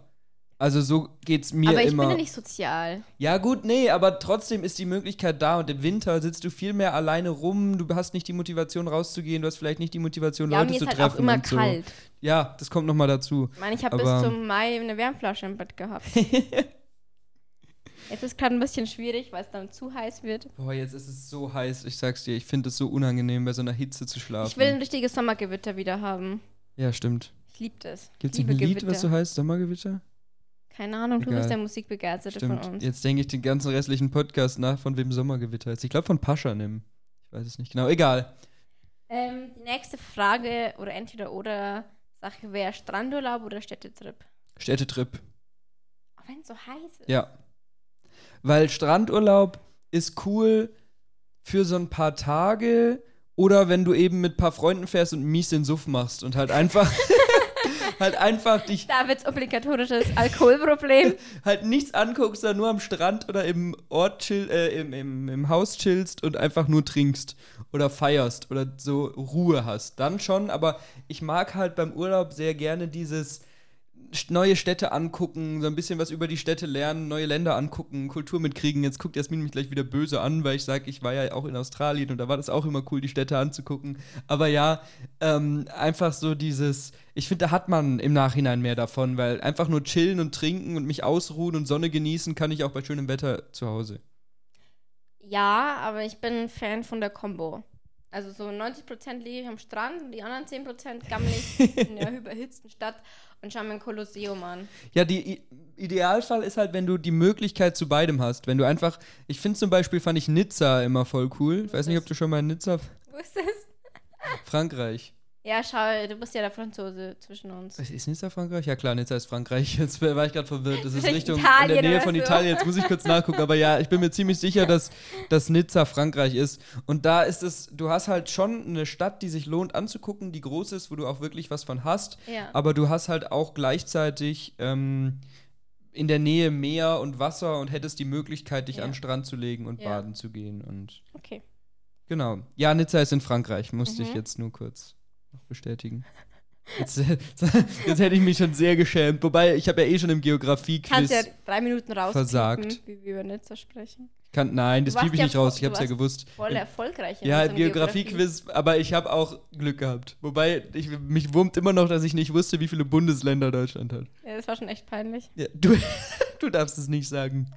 Also so geht's mir aber ich immer. bin ja nicht sozial. Ja, gut, nee, aber trotzdem ist die Möglichkeit da und im Winter sitzt du viel mehr alleine rum, du hast nicht die Motivation rauszugehen, du hast vielleicht nicht die Motivation, Ja, Leute mir zu ist halt treffen. auch immer und so. kalt. Ja, das kommt nochmal dazu. Ich meine, ich habe bis zum Mai eine Wärmflasche im Bett gehabt. [laughs] Jetzt ist gerade ein bisschen schwierig, weil es dann zu heiß wird. Boah, jetzt ist es so heiß, ich sag's dir, ich finde es so unangenehm, bei so einer Hitze zu schlafen. Ich will ein richtiges Sommergewitter wieder haben. ja, stimmt. Ich liebe das. Gibt's ein Lied, Gewitter. was so heißt? Sommergewitter? Keine Ahnung, du Egal. bist der Musikbegeisterte Stimmt. von uns. Jetzt denke ich den ganzen restlichen Podcast nach, von wem Sommergewitter ist. Ich glaube von Pascha nimm. Ich weiß es nicht genau. Egal. Ähm, die nächste Frage oder entweder oder Sache wäre Strandurlaub oder Städtetrip. Städtetrip. Auch wenn es so heiß ist. Ja. Weil Strandurlaub ist cool für so ein paar Tage oder wenn du eben mit ein paar Freunden fährst und mies den Suff machst und halt einfach [laughs] halt einfach dich Davids obligatorisches Alkoholproblem. [laughs] halt nichts anguckst, da nur am Strand oder im Ort chill, äh, im, im, im Haus chillst und einfach nur trinkst oder feierst oder so Ruhe hast. Dann schon, aber ich mag halt beim Urlaub sehr gerne dieses neue Städte angucken, so ein bisschen was über die Städte lernen, neue Länder angucken, Kultur mitkriegen. Jetzt guckt Jasmin mich gleich wieder böse an, weil ich sage, ich war ja auch in Australien und da war das auch immer cool, die Städte anzugucken. Aber ja, ähm, einfach so dieses, ich finde, da hat man im Nachhinein mehr davon, weil einfach nur chillen und trinken und mich ausruhen und Sonne genießen kann ich auch bei schönem Wetter zu Hause. Ja, aber ich bin ein Fan von der Combo. Also so 90% liege ich am Strand und die anderen 10% gammel ich in der [laughs] überhitzten Stadt und schaue mir ein Kolosseum an. Ja, die I Idealfall ist halt, wenn du die Möglichkeit zu beidem hast. Wenn du einfach, ich finde zum Beispiel, fand ich Nizza immer voll cool. Ich weiß nicht, ob du schon mal in Nizza, Wo ist das? Frankreich. Ja, schau, du bist ja der Franzose zwischen uns. Ist Nizza Frankreich? Ja klar, Nizza ist Frankreich. Jetzt war ich gerade verwirrt. Das ist Richtung in Italien der Nähe von so. Italien. Jetzt muss ich kurz nachgucken. Aber ja, ich bin mir ziemlich sicher, dass, dass Nizza Frankreich ist. Und da ist es, du hast halt schon eine Stadt, die sich lohnt anzugucken, die groß ist, wo du auch wirklich was von hast. Ja. Aber du hast halt auch gleichzeitig ähm, in der Nähe Meer und Wasser und hättest die Möglichkeit, dich Ja. an den Strand zu legen und Ja. baden zu gehen. Und Okay. genau. Ja, Nizza ist in Frankreich, musste ich Mhm. jetzt nur kurz noch bestätigen. Jetzt, [laughs] jetzt hätte ich mich schon sehr geschämt. Wobei, ich habe ja eh schon im Geografie-Quiz. Kannst ja drei Minuten raus, versagt. wie wir über Nizza sprechen. Kann, nein, das piep ich ja nicht raus. Ich habe es ja gewusst. Voll erfolgreich in Ja, im Geografie-Quiz, aber ich habe auch Glück gehabt. Wobei, ich, mich wurmt immer noch, dass ich nicht wusste, wie viele Bundesländer Deutschland hat. Ja, das war schon echt peinlich. Ja, du, [laughs] du darfst es nicht sagen.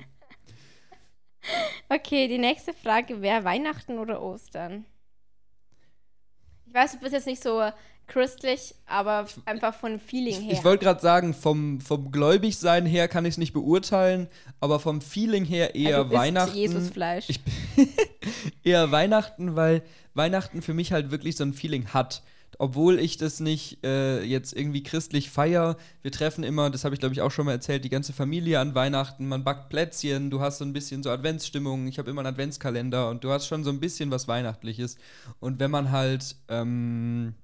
Okay, die nächste Frage wäre Weihnachten oder Ostern? Ich weiß, du bist jetzt nicht so christlich, aber einfach von Feeling her. Ich wollte gerade sagen, vom, vom Gläubigsein her kann ich es nicht beurteilen, aber vom Feeling her eher Also du isst Weihnachten. Jesusfleisch. Ich, [laughs] eher Weihnachten, weil Weihnachten für mich halt wirklich so ein Feeling hat. Obwohl ich das nicht äh, jetzt irgendwie christlich feier. Wir treffen immer, das habe ich glaube ich auch schon mal erzählt, die ganze Familie an Weihnachten. Man backt Plätzchen, du hast so ein bisschen so Adventsstimmung. Ich habe immer einen Adventskalender und du hast schon so ein bisschen was Weihnachtliches. Und wenn man halt, ähm,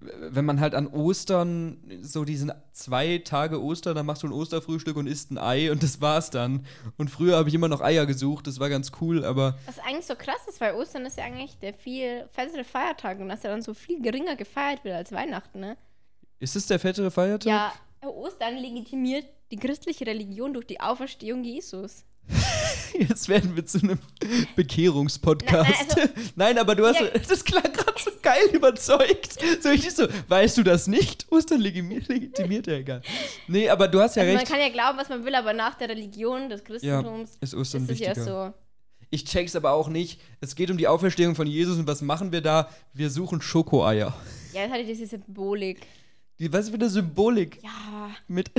wenn man halt an Ostern, so diesen zwei Tage Ostern, dann machst du ein Osterfrühstück und isst ein Ei und das war's dann. Und früher habe ich immer noch Eier gesucht, das war ganz cool, aber Was eigentlich so krass ist, weil Ostern ist ja eigentlich der viel fettere Feiertag und dass er dann so viel geringer gefeiert wird als Weihnachten, ne? ist es der fettere Feiertag? Ja, Ostern legitimiert die christliche Religion durch die Auferstehung Jesus. [laughs] [laughs] Jetzt werden wir zu einem Bekehrungspodcast. Nein, nein, [laughs] Nein, aber du hast, Ja. [laughs] das klang gerade so geil überzeugt. So richtig so, weißt du das nicht? Ostern legitimiert, legitimiert ja egal. Nee, aber du hast ja Also man recht. kann ja glauben, was man will, aber nach der Religion des Christentums Ist Ostern ist es ja wichtiger. so. Ich check's aber auch nicht. Es geht um die Auferstehung von Jesus und was machen wir da? Wir suchen Schokoeier. Ja, das hat ja diese Symbolik. Die, was für eine Symbolik Ja, mit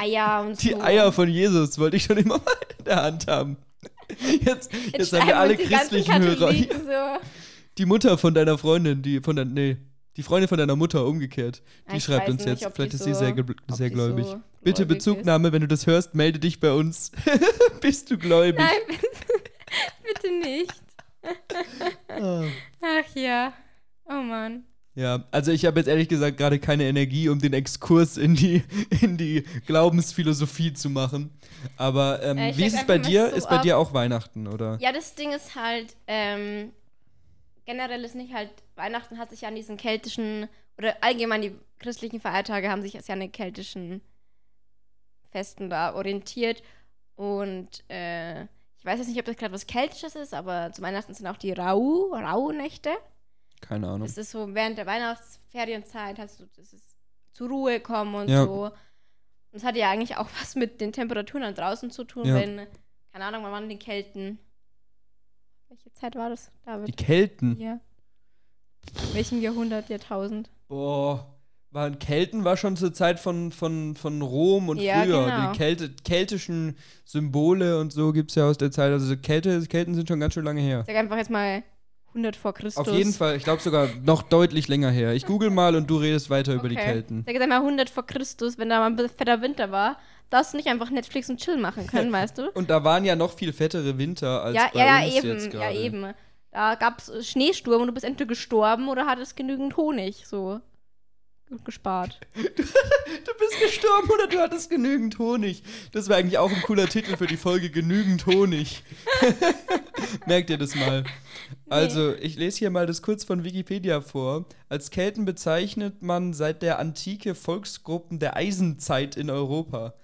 Eier und die so. Eier von Jesus wollte ich schon immer mal in der Hand haben. [laughs] Jetzt, jetzt, haben wir alle christlichen Hörer. So. [laughs] Die Mutter von deiner Freundin, die von der, nee, die Freundin von deiner Mutter umgekehrt, die ich schreibt uns nicht, jetzt. Vielleicht ist so- sie sehr, sehr gläubig. so Bitte gläubig Bezugnahme, wenn du das hörst, melde dich bei uns. [laughs] Bist du gläubig? Nein, bitte nicht. Ah. Ach ja. Oh Mann. Ja, also ich habe jetzt ehrlich gesagt gerade keine Energie, um den Exkurs in die, in die Glaubensphilosophie zu machen. Aber ähm, Äh, wie ist es bei dir? so ist bei dir auch Weihnachten, oder? Ja, das Ding ist halt, ähm, generell ist nicht halt, Weihnachten hat sich ja an diesen keltischen, oder allgemein die christlichen Feiertage haben sich ja an den keltischen Festen da orientiert. Und äh, ich weiß jetzt nicht, ob das gerade was Keltisches ist, aber zu Weihnachten sind auch die Rau, Rauhnächte. Keine Ahnung. Das ist so während der Weihnachtsferienzeit hast du das ist zur Ruhe kommen und Ja. so. Und es hat ja eigentlich auch [laughs] was mit den Temperaturen dann draußen zu tun, Ja. wenn, keine Ahnung, wann waren die Kelten? Welche Zeit war das, Die David? Kelten. Ja. Welchem Jahrhundert, Jahrtausend? Boah. Waren Kelten war schon zur Zeit von, von, von Rom und Ja, früher. genau. Die Kälte, keltischen Symbole und so gibt es ja aus der Zeit. Also Kälte, Kelten sind schon ganz schön lange her. Ich sag einfach jetzt mal 100 vor Christus. Auf jeden Fall, ich glaube sogar noch deutlich länger her. Ich google mal und du redest weiter über die Okay. Kelten. Sag jetzt einmal 100 vor Christus, wenn da mal ein fetter Winter war, darfst du nicht einfach Netflix und Chill machen können, [laughs] weißt du? Und da waren ja noch viel fettere Winter als ja, bei ja, ja, uns eben, jetzt ja, gerade. eben. Da gab es Schneesturm und du bist entweder gestorben oder hattest genügend Honig, so gespart. [laughs] Du bist gestorben oder du hattest genügend Honig. Das wäre eigentlich auch ein cooler Titel für die Folge Genügend Honig. [laughs] Merkt ihr das mal? Also, ich lese hier mal das kurz von Wikipedia vor. Als Kelten bezeichnet man seit der Antike Volksgruppen der Eisenzeit in Europa.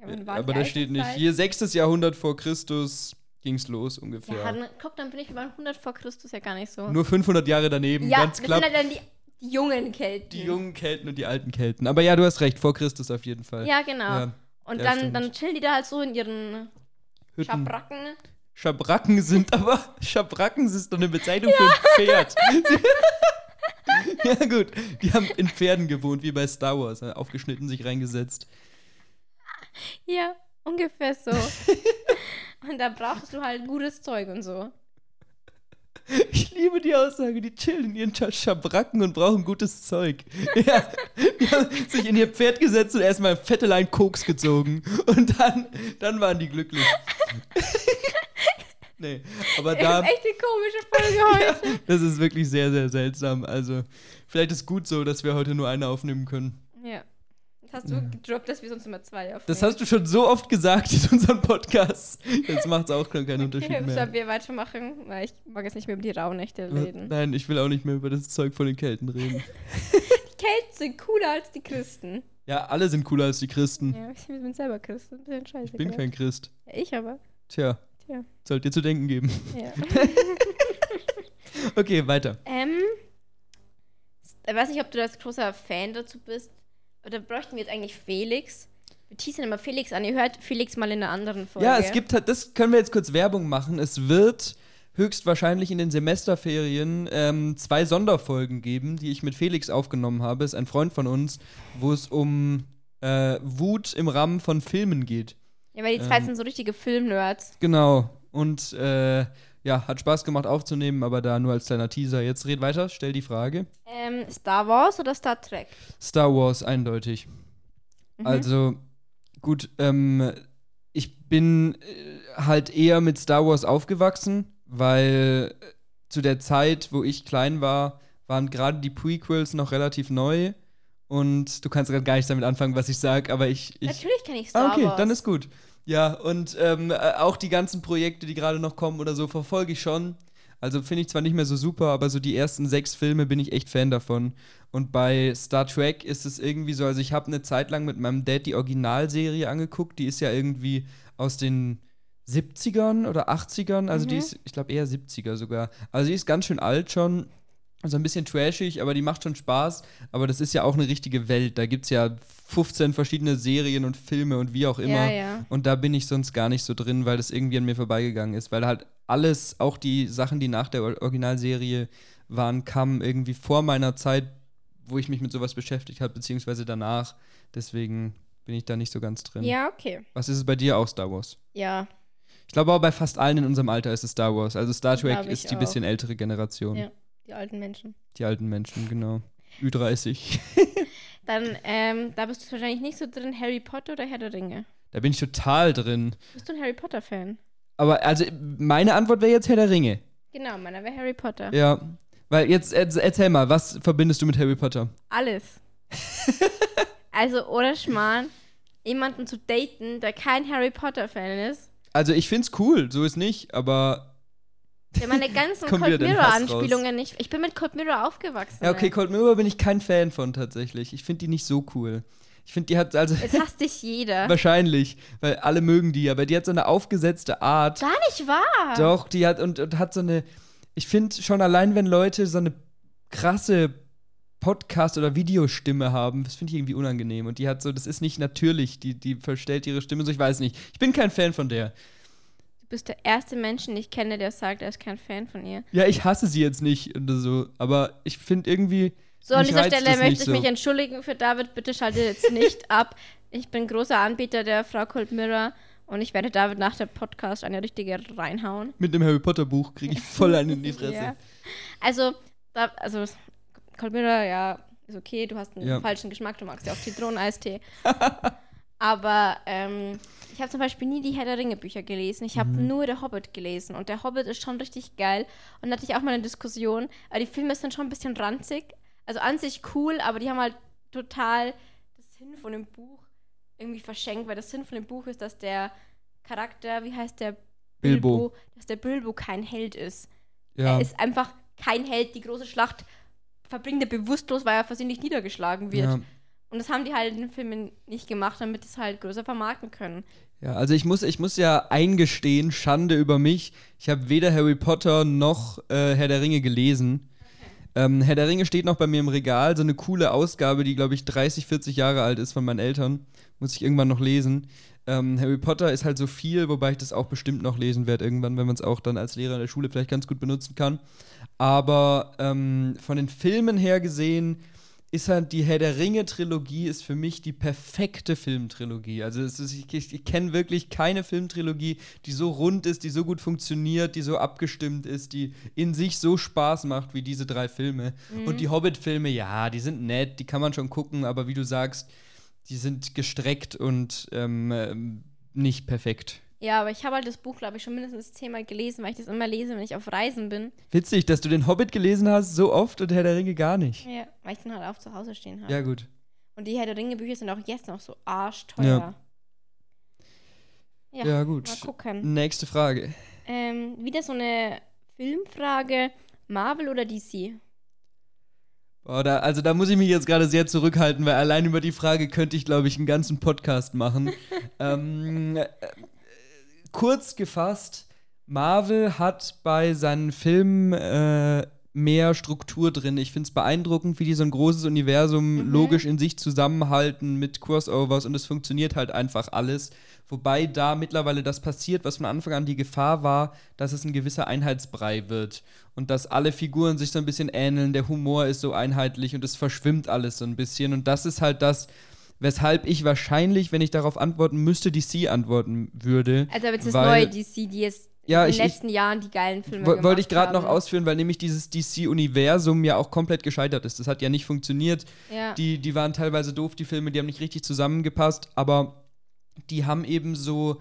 Ja, war Aber da steht nicht. Hier 6. Jahrhundert vor Christus ging's los ungefähr. Ja, dann, guck, dann bin ich über 100 vor Christus ja gar nicht so. Nur 500 Jahre daneben, ja, ganz sind halt dann die, die jungen Kelten. Die jungen Kelten und die alten Kelten. Aber ja, du hast recht, vor Christus auf jeden Fall. Ja, genau. Ja, und ja, dann, stimmt. dann chillen die da halt so in ihren Hütten. Schabracken. Schabracken sind [laughs] aber. Schabracken ist doch eine Bezeichnung für ein Pferd. [laughs] ja, gut. Die haben in Pferden gewohnt, wie bei Star Wars. ne? Aufgeschnitten, sich reingesetzt. Ja, ungefähr so. [laughs] und da brauchst du halt gutes Zeug und so. [laughs] Ich liebe die Aussage, die chillen in ihren Scha- Schabracken und brauchen gutes Zeug. [laughs] Ja, die haben sich in ihr Pferd gesetzt und erstmal fette Line Koks gezogen. Und dann, dann waren die glücklich. [laughs] nee, aber Das da. ist echt eine komische Folge heute. Das ist wirklich sehr, sehr seltsam. Also, vielleicht ist gut so, dass wir heute nur eine aufnehmen können. Hast du gedroppt, dass wir sonst immer zwei aufnehmen. Das hast du schon so oft gesagt in unserem Podcast. Jetzt macht es auch keinen Unterschied Okay, mehr. sollen wir weitermachen? Weil ich mag jetzt nicht mehr über die Rauhnächte reden. Nein, ich will auch nicht mehr über das Zeug von den Kelten reden. [laughs] Die Kelten sind cooler als die Christen. Ja, alle sind cooler als die Christen. Ja, ich bin selber Christ. Ich bin kein Christ. Ja, ich aber. Tja, Tja. sollt ihr zu denken geben. Ja. [laughs] Okay, weiter. ähm. Ich weiß nicht, ob du das großer Fan dazu bist. Da bräuchten wir jetzt eigentlich Felix. Wir teasern immer Felix an. Ihr hört Felix mal in einer anderen Folge. Ja, es gibt halt, das können wir jetzt kurz Werbung machen. Es wird höchstwahrscheinlich in den Semesterferien ähm, zwei Sonderfolgen geben, die ich mit Felix aufgenommen habe. Ist ein Freund von uns, wo es um äh, Wut im Rahmen von Filmen geht. Ja, weil die zwei ähm, sind so richtige Filmnerds. Genau. Und äh, ja, hat Spaß gemacht aufzunehmen, aber da nur als kleiner Teaser. Jetzt red weiter, stell die Frage. Ähm, Star Wars oder Star Trek? Star Wars, eindeutig. Mhm. Also, gut, ähm, ich bin äh, halt eher mit Star Wars aufgewachsen, weil äh, zu der Zeit, wo ich klein war, waren gerade die Prequels noch relativ neu. Und du kannst gerade gar nicht damit anfangen, was ich sage, aber ich. ich Natürlich kenne ich Star ah, okay, Wars. dann ist gut. Ja, und ähm, äh, auch die ganzen Projekte, die gerade noch kommen oder so, verfolge ich schon. Also finde ich zwar nicht mehr so super, aber so die ersten sechs Filme bin ich echt Fan davon. Und bei Star Trek ist es irgendwie so, also ich habe eine Zeit lang mit meinem Dad die Originalserie angeguckt, die ist ja irgendwie aus den 70ern oder 80ern, also die Mhm. ist, ich glaube eher 70er sogar. Also die ist ganz schön alt schon, also ein bisschen trashig, aber die macht schon Spaß. Aber das ist ja auch eine richtige Welt. Da gibt es ja 15 verschiedene Serien und Filme und wie auch immer. Ja, ja. Und da bin ich sonst gar nicht so drin, weil das irgendwie an mir vorbeigegangen ist. Weil halt alles, auch die Sachen, die nach der Or- Originalserie waren, kamen irgendwie vor meiner Zeit, wo ich mich mit sowas beschäftigt habe, beziehungsweise danach. Deswegen bin ich da nicht so ganz drin. Ja, okay. Was ist es bei dir auch Star Wars? Ja. Ich glaube aber bei fast allen in unserem Alter ist es Star Wars. Also Star Trek ist die auch. bisschen ältere Generation. Ja. Die alten Menschen. Die alten Menschen, genau. Ü30. [laughs] Dann, ähm, da bist du wahrscheinlich nicht so drin, Harry Potter oder Herr der Ringe. Da bin ich total drin. Bist du ein Harry Potter-Fan? Aber also meine Antwort wäre jetzt Herr der Ringe. Genau, meiner wäre Harry Potter. Ja. Weil jetzt erz- erzähl mal, was verbindest du mit Harry Potter? Alles. [laughs] also, ohne Schmarrn, jemanden zu daten, der kein Harry Potter-Fan ist, Also ich find's cool, so ist nicht, aber der meine ganzen [laughs] Cold Mirror-Anspielungen nicht. Ich bin mit Cold Mirror aufgewachsen. ja okay, ey. Cold Mirror bin ich kein Fan von tatsächlich. Ich finde die nicht so cool. Ich finde die hat also Jetzt hasst dich jeder. [laughs] wahrscheinlich, weil alle mögen die, aber die hat so eine aufgesetzte Art. Gar nicht wahr. Doch, die hat und, und hat so eine. Ich finde schon allein, wenn Leute so eine krasse Podcast- oder Videostimme haben, das finde ich irgendwie unangenehm. Und die hat so, das ist nicht natürlich, die, die verstellt ihre Stimme so, ich weiß nicht. Ich bin kein Fan von der. Du bist der erste Mensch, den ich kenne, der sagt, er ist kein Fan von ihr. Ja, ich hasse sie jetzt nicht oder so, aber ich finde irgendwie. So, an dieser Stelle möchte ich so. mich entschuldigen für David. Bitte schalte jetzt nicht [laughs] ab. Ich bin großer Anbieter der Frau Cold Mirror und ich werde David nach dem Podcast eine richtige reinhauen. Mit dem Harry Potter Buch kriege ich voll einen in die Fresse. [laughs] Ja. Also, da, also Cold Mirror, ja, ist okay. Du hast einen Ja. falschen Geschmack. Du magst ja auch Zitroneneistee. [laughs] Aber ähm, ich habe zum Beispiel nie die Herr der Ringe Bücher gelesen. Ich habe Mhm. nur der Hobbit gelesen. Und der Hobbit ist schon richtig geil. Und da hatte ich auch mal eine Diskussion. Aber die Filme sind schon ein bisschen ranzig. Also an sich cool, aber die haben halt total das Sinn von dem Buch irgendwie verschenkt. Weil das Sinn von dem Buch ist, dass der Charakter, wie heißt der? Bilbo. dass der Bilbo kein Held ist. Ja. Er ist einfach kein Held. Die große Schlacht verbringt er bewusstlos, weil er versehentlich niedergeschlagen wird. ja. Und das haben die halt in den Filmen nicht gemacht, damit sie es halt größer vermarkten können. Ja, also ich muss, ich muss ja eingestehen, Schande über mich. Ich habe weder Harry Potter noch äh, Herr der Ringe gelesen. Ähm, Herr der Ringe steht noch bei mir im Regal, so eine coole Ausgabe, die, glaube ich, 30, 40 Jahre alt ist von meinen Eltern. Muss ich irgendwann noch lesen. Ähm, Harry Potter ist halt so viel, wobei ich das auch bestimmt noch lesen werde irgendwann, wenn man es auch dann als Lehrer in der Schule vielleicht ganz gut benutzen kann. Aber ähm, von den Filmen her gesehen ist halt die Herr der Ringe-Trilogie ist für mich die perfekte Filmtrilogie. Also es ist, ich, ich, kenne wirklich keine Filmtrilogie, die so rund ist, die so gut funktioniert, die so abgestimmt ist, die in sich so Spaß macht wie diese drei Filme. Und die Hobbit-Filme, ja, die sind nett, die kann man schon gucken, aber wie du sagst, die sind gestreckt und ähm, ähm, nicht perfekt. Ja, aber ich habe halt das Buch, glaube ich, schon mindestens zehnmal gelesen, weil ich das immer lese, wenn ich auf Reisen bin. Witzig, dass du den Hobbit gelesen hast, so oft und Herr der Ringe gar nicht. Ja, weil ich dann halt auch zu Hause stehen habe. Ja, gut. Und die Herr der Ringe Bücher sind auch jetzt noch so arschteuer. Ja, Ja, gut. mal gucken. Nächste Frage. Ähm, wieder so eine Filmfrage. Marvel oder DC? Boah, da, also da muss ich mich jetzt gerade sehr zurückhalten, weil allein über die Frage könnte ich, glaube ich, einen ganzen Podcast machen. [laughs] ähm, äh, kurz gefasst, Marvel hat bei seinen Filmen äh, mehr Struktur drin. Ich finde es beeindruckend, wie die so ein großes Universum Mhm. logisch in sich zusammenhalten mit Crossovers und es funktioniert halt einfach alles. Wobei da mittlerweile das passiert, was von Anfang an die Gefahr war, dass es ein gewisser Einheitsbrei wird und dass alle Figuren sich so ein bisschen ähneln, der Humor ist so einheitlich und es verschwimmt alles so ein bisschen und das ist halt das, weshalb ich wahrscheinlich, wenn ich darauf antworten müsste, DC antworten würde. Also aber jetzt das neue DC, die jetzt Ja, in ich- den ich- letzten Jahren die geilen Filme Wo- gemacht Wollte ich gerade noch ausführen, weil nämlich dieses DC-Universum ja auch komplett gescheitert ist. Das hat ja nicht funktioniert. Ja. Die, die waren teilweise doof, die Filme, die haben nicht richtig zusammengepasst, aber die haben eben so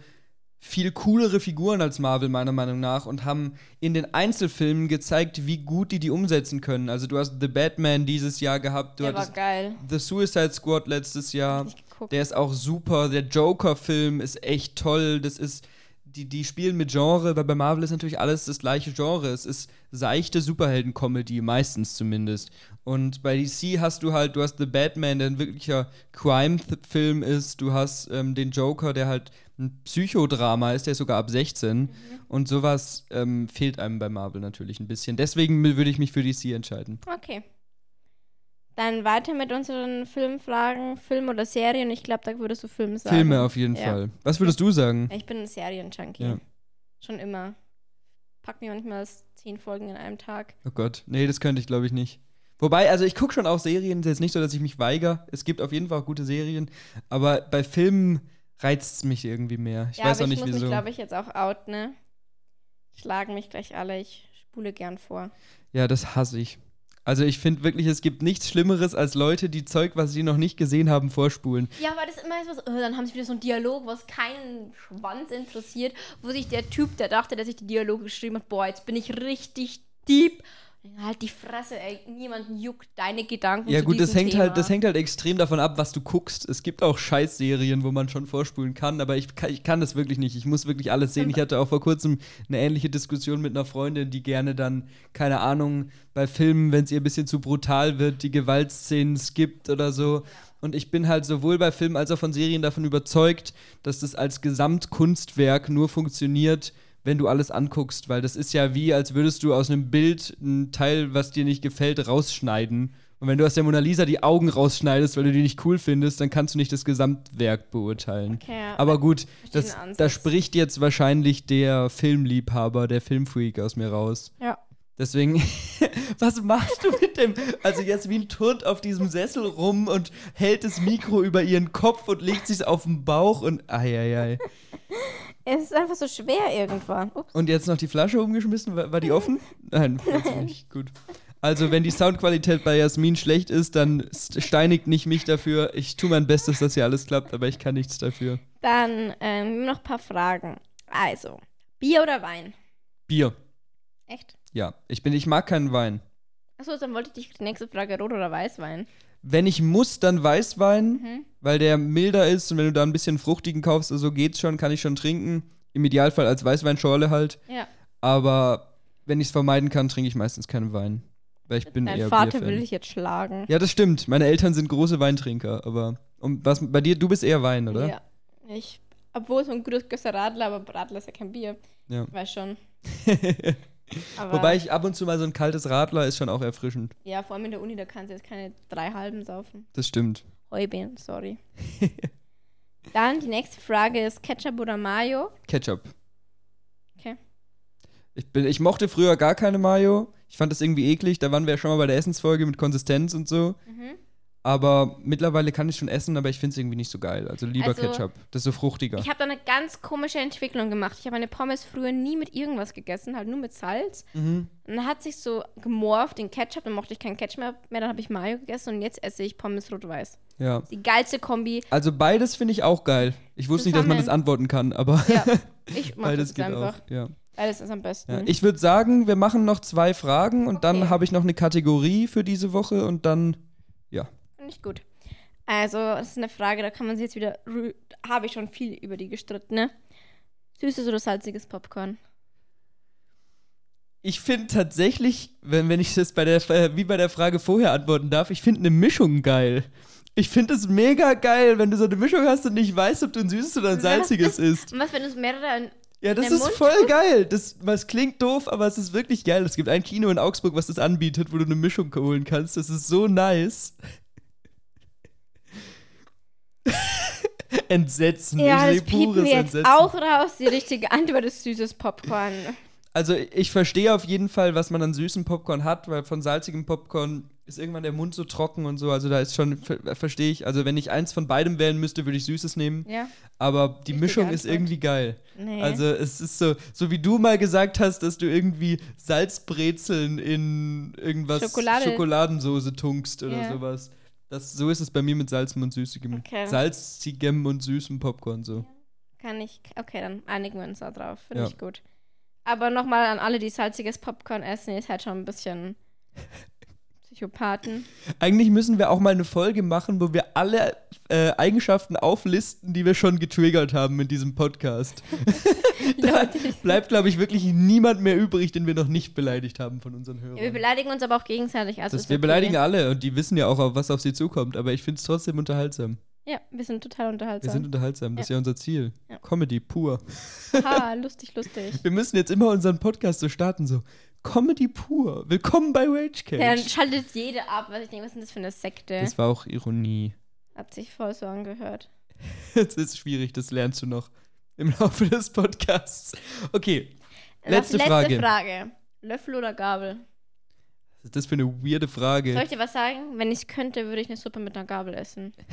viel coolere Figuren als Marvel, meiner Meinung nach, und haben in den Einzelfilmen gezeigt, wie gut die die umsetzen können. Also, du hast The Batman dieses Jahr gehabt, du Der war hattest geil. The Suicide Squad letztes Jahr. Der ist auch super. Der Joker-Film ist echt toll. Das ist, die, die spielen mit Genre, weil bei Marvel ist natürlich alles das gleiche Genre. Es ist seichte Superhelden-Comedy, meistens zumindest. Und bei DC hast du halt, du hast The Batman, der ein wirklicher Crime-Film ist. Du hast ähm, den Joker, der halt ein Psychodrama ist, der ist sogar ab 16. Und sowas ähm, fehlt einem bei Marvel natürlich ein bisschen. Deswegen würde ich mich für DC entscheiden. Okay. Dann weiter mit unseren Filmfragen, Film oder Serien. Ich glaube, da würdest du Film sagen. Filme auf jeden Ja. Fall. Was würdest du sagen? Ich bin ein Serien-Junkie. Ja. Schon immer. Pack mir manchmal zehn Folgen in einem Tag. Oh Gott, nee, das könnte ich glaube ich nicht. Wobei, also ich gucke schon auch Serien, es ist jetzt nicht so, dass ich mich weigere. Es gibt auf jeden Fall auch gute Serien, aber bei Filmen reizt es mich irgendwie mehr. Ich ja, weiß aber auch ich nicht muss wieso. mich, glaube ich, jetzt auch out, ne? Schlagen mich gleich alle. Ich spule gern vor. ja, das hasse ich. Also ich finde wirklich, es gibt nichts Schlimmeres als Leute, die Zeug, was sie noch nicht gesehen haben, vorspulen. Ja, aber das ist immer so, äh, dann haben sie wieder so einen Dialog, was keinen Schwanz interessiert, wo sich der Typ, der dachte, der sich die Dialoge geschrieben hat, boah, jetzt bin ich richtig deep. Halt die Fresse, ey, niemanden juckt deine Gedanken. Ja gut, das hängt Thema. halt, das hängt halt extrem davon ab, was du guckst. Es gibt auch Scheißserien, wo man schon vorspulen kann, aber ich kann, ich kann das wirklich nicht. Ich muss wirklich alles sehen. Ich hatte auch vor kurzem eine ähnliche Diskussion mit einer Freundin, die gerne dann, keine Ahnung, bei Filmen, wenn es ihr ein bisschen zu brutal wird, die Gewaltszenen skippt oder so. Und ich bin halt sowohl bei Filmen als auch von Serien davon überzeugt, dass das als Gesamtkunstwerk nur funktioniert, wenn du alles anguckst, weil das ist ja wie, als würdest du aus einem Bild ein Teil, was dir nicht gefällt, rausschneiden. Und wenn du aus der Mona Lisa die Augen rausschneidest, weil du die nicht cool findest, dann kannst du nicht das Gesamtwerk beurteilen. Okay, ja. Aber gut, das, da spricht jetzt wahrscheinlich der Filmliebhaber, der Filmfreak aus mir raus. Ja. Deswegen, [laughs] was machst du mit dem? Also Jasmin turnt auf diesem Sessel rum und hält das Mikro über ihren Kopf und legt sich auf den Bauch und eieiei. [laughs] Es ist einfach so schwer irgendwann. Ups. Und jetzt noch die Flasche umgeschmissen? War, war die offen? [laughs] Nein, nicht. Gut. Also, wenn die Soundqualität bei Jasmin schlecht ist, dann st- steinigt nicht mich dafür. Ich tue mein Bestes, dass hier alles klappt, aber ich kann nichts dafür. Dann ähm, noch ein paar Fragen. Also, Bier oder Wein? Bier. Echt? Ja, ich bin, ich mag keinen Wein. Achso, dann wollte ich dich die nächste Frage Rot oder Weißwein. Wenn ich muss, dann Weißwein, Mhm. weil der milder ist und wenn du da ein bisschen fruchtigen kaufst, so geht's schon, kann ich schon trinken. Im Idealfall als Weißweinschorle halt. Ja. Aber wenn ich es vermeiden kann, trinke ich meistens keinen Wein. Weil ich bin Dein eher Vater Bierfan. will dich jetzt schlagen. Ja, das stimmt. Meine Eltern sind große Weintrinker, aber um, was bei dir, du bist eher Wein, oder? Ja. Ich, obwohl so ein gutes Gösser Radler, aber Radler ist ja kein Bier. Ja. Weiß schon. [laughs] Aber, Wobei ich ab und zu mal so ein kaltes Radler ist schon auch erfrischend. Ja, vor allem in der Uni, da kannst du jetzt keine drei halben saufen. Das stimmt. Heubeeren, sorry. [laughs] Dann die nächste Frage ist Ketchup oder Mayo? Ketchup. Okay. Ich, bin, ich mochte früher gar keine Mayo. Ich fand das irgendwie eklig. Da waren wir ja schon mal bei der Essensfolge mit Konsistenz und so. Mhm. Aber mittlerweile kann ich schon essen, aber ich finde es irgendwie nicht so geil. Also lieber Also, Ketchup. Das ist so fruchtiger. Ich habe da eine ganz komische Entwicklung gemacht. Ich habe meine Pommes früher nie mit irgendwas gegessen, halt nur mit Salz. Mhm. Und dann hat sich so gemorpht in Ketchup, dann mochte ich keinen Ketchup mehr, mehr dann habe ich Mayo gegessen und jetzt esse ich Pommes rot-weiß. Ja. Die geilste Kombi. Also beides finde ich auch geil. Ich wusste nicht, dass man das Zusammen. antworten kann, aber Ja, [laughs] ich mag beides das geht einfach. auch. Ja. Beides ist am besten. Ja, ich würde sagen, wir machen noch zwei Fragen und dann Okay. habe ich noch eine Kategorie für diese Woche und dann. Finde ich gut. Also, das ist eine Frage, da kann man sich jetzt wieder. Habe ich schon viel über die gestritten, ne? Süßes oder salziges Popcorn? Ich finde tatsächlich, wenn, wenn ich das bei der, äh, wie bei der Frage vorher antworten darf, ich finde eine Mischung geil. Ich finde es mega geil, wenn du so eine Mischung hast und nicht weißt, ob du ein süßes oder ein salziges [laughs] isst. Und was, wenn du mehrere. Ja, das ist Mund voll geil. Das, das klingt doof, aber es ist wirklich geil. Es gibt ein Kino in Augsburg, was das anbietet, wo du eine Mischung holen kannst. Das ist so nice. [laughs] Entsetzen. Ja, ich das piepen pures wir jetzt Entsetzen. auch raus. Die richtige Antwort ist süßes Popcorn. Also ich verstehe auf jeden Fall, was man an süßem Popcorn hat, weil von salzigem Popcorn ist irgendwann der Mund so trocken und so. Also da ist schon, ver verstehe ich. Also wenn ich eins von beidem wählen müsste, würde ich Süßes nehmen. Ja? Aber die Richtige Mischung ist Antwort. irgendwie geil. Nee. Also es ist so, so wie du mal gesagt hast, dass du irgendwie Salzbrezeln in irgendwas Schokolade. Schokoladensoße tunkst oder Ja. sowas. Das, so ist es bei mir mit salzigem und süßigem. Okay. Salzigem und süßem Popcorn so. Kann ich. Okay, dann einigen wir uns da drauf. Finde Ja. ich gut. Aber nochmal an alle, die salziges Popcorn essen, ist halt schon ein bisschen [laughs] Psychopathen. Eigentlich müssen wir auch mal eine Folge machen, wo wir alle äh, Eigenschaften auflisten, die wir schon getriggert haben in diesem Podcast. [laughs] Die- Bleibt, glaube ich, wirklich niemand mehr übrig, den wir noch nicht beleidigt haben von unseren Ja, wir Hörern. beleidigen uns aber auch gegenseitig. Also Das, wir okay. beleidigen alle und die wissen ja auch, was auf sie zukommt, aber ich finde es trotzdem unterhaltsam. Ja, wir sind total Wir unterhaltsam. sind unterhaltsam, das ist ja unser Ziel. Ja. Comedy pur. Ha, [laughs] lustig, lustig. Wir müssen jetzt immer unseren Podcast so starten, so Comedy pur. Willkommen bei Rage Ja, dann Cage. schaltet jede ab, weil ich denke, was ist denn das für eine Sekte? Das war auch Ironie. Hat sich voll so angehört. [laughs] Das ist schwierig, das lernst du noch im Laufe des Podcasts. Okay, Letzte letzte Frage. Frage. Löffel oder Gabel? was ist das für eine weirde Frage? Soll ich dir was sagen? Wenn ich könnte, würde ich eine Suppe mit einer Gabel essen. [laughs]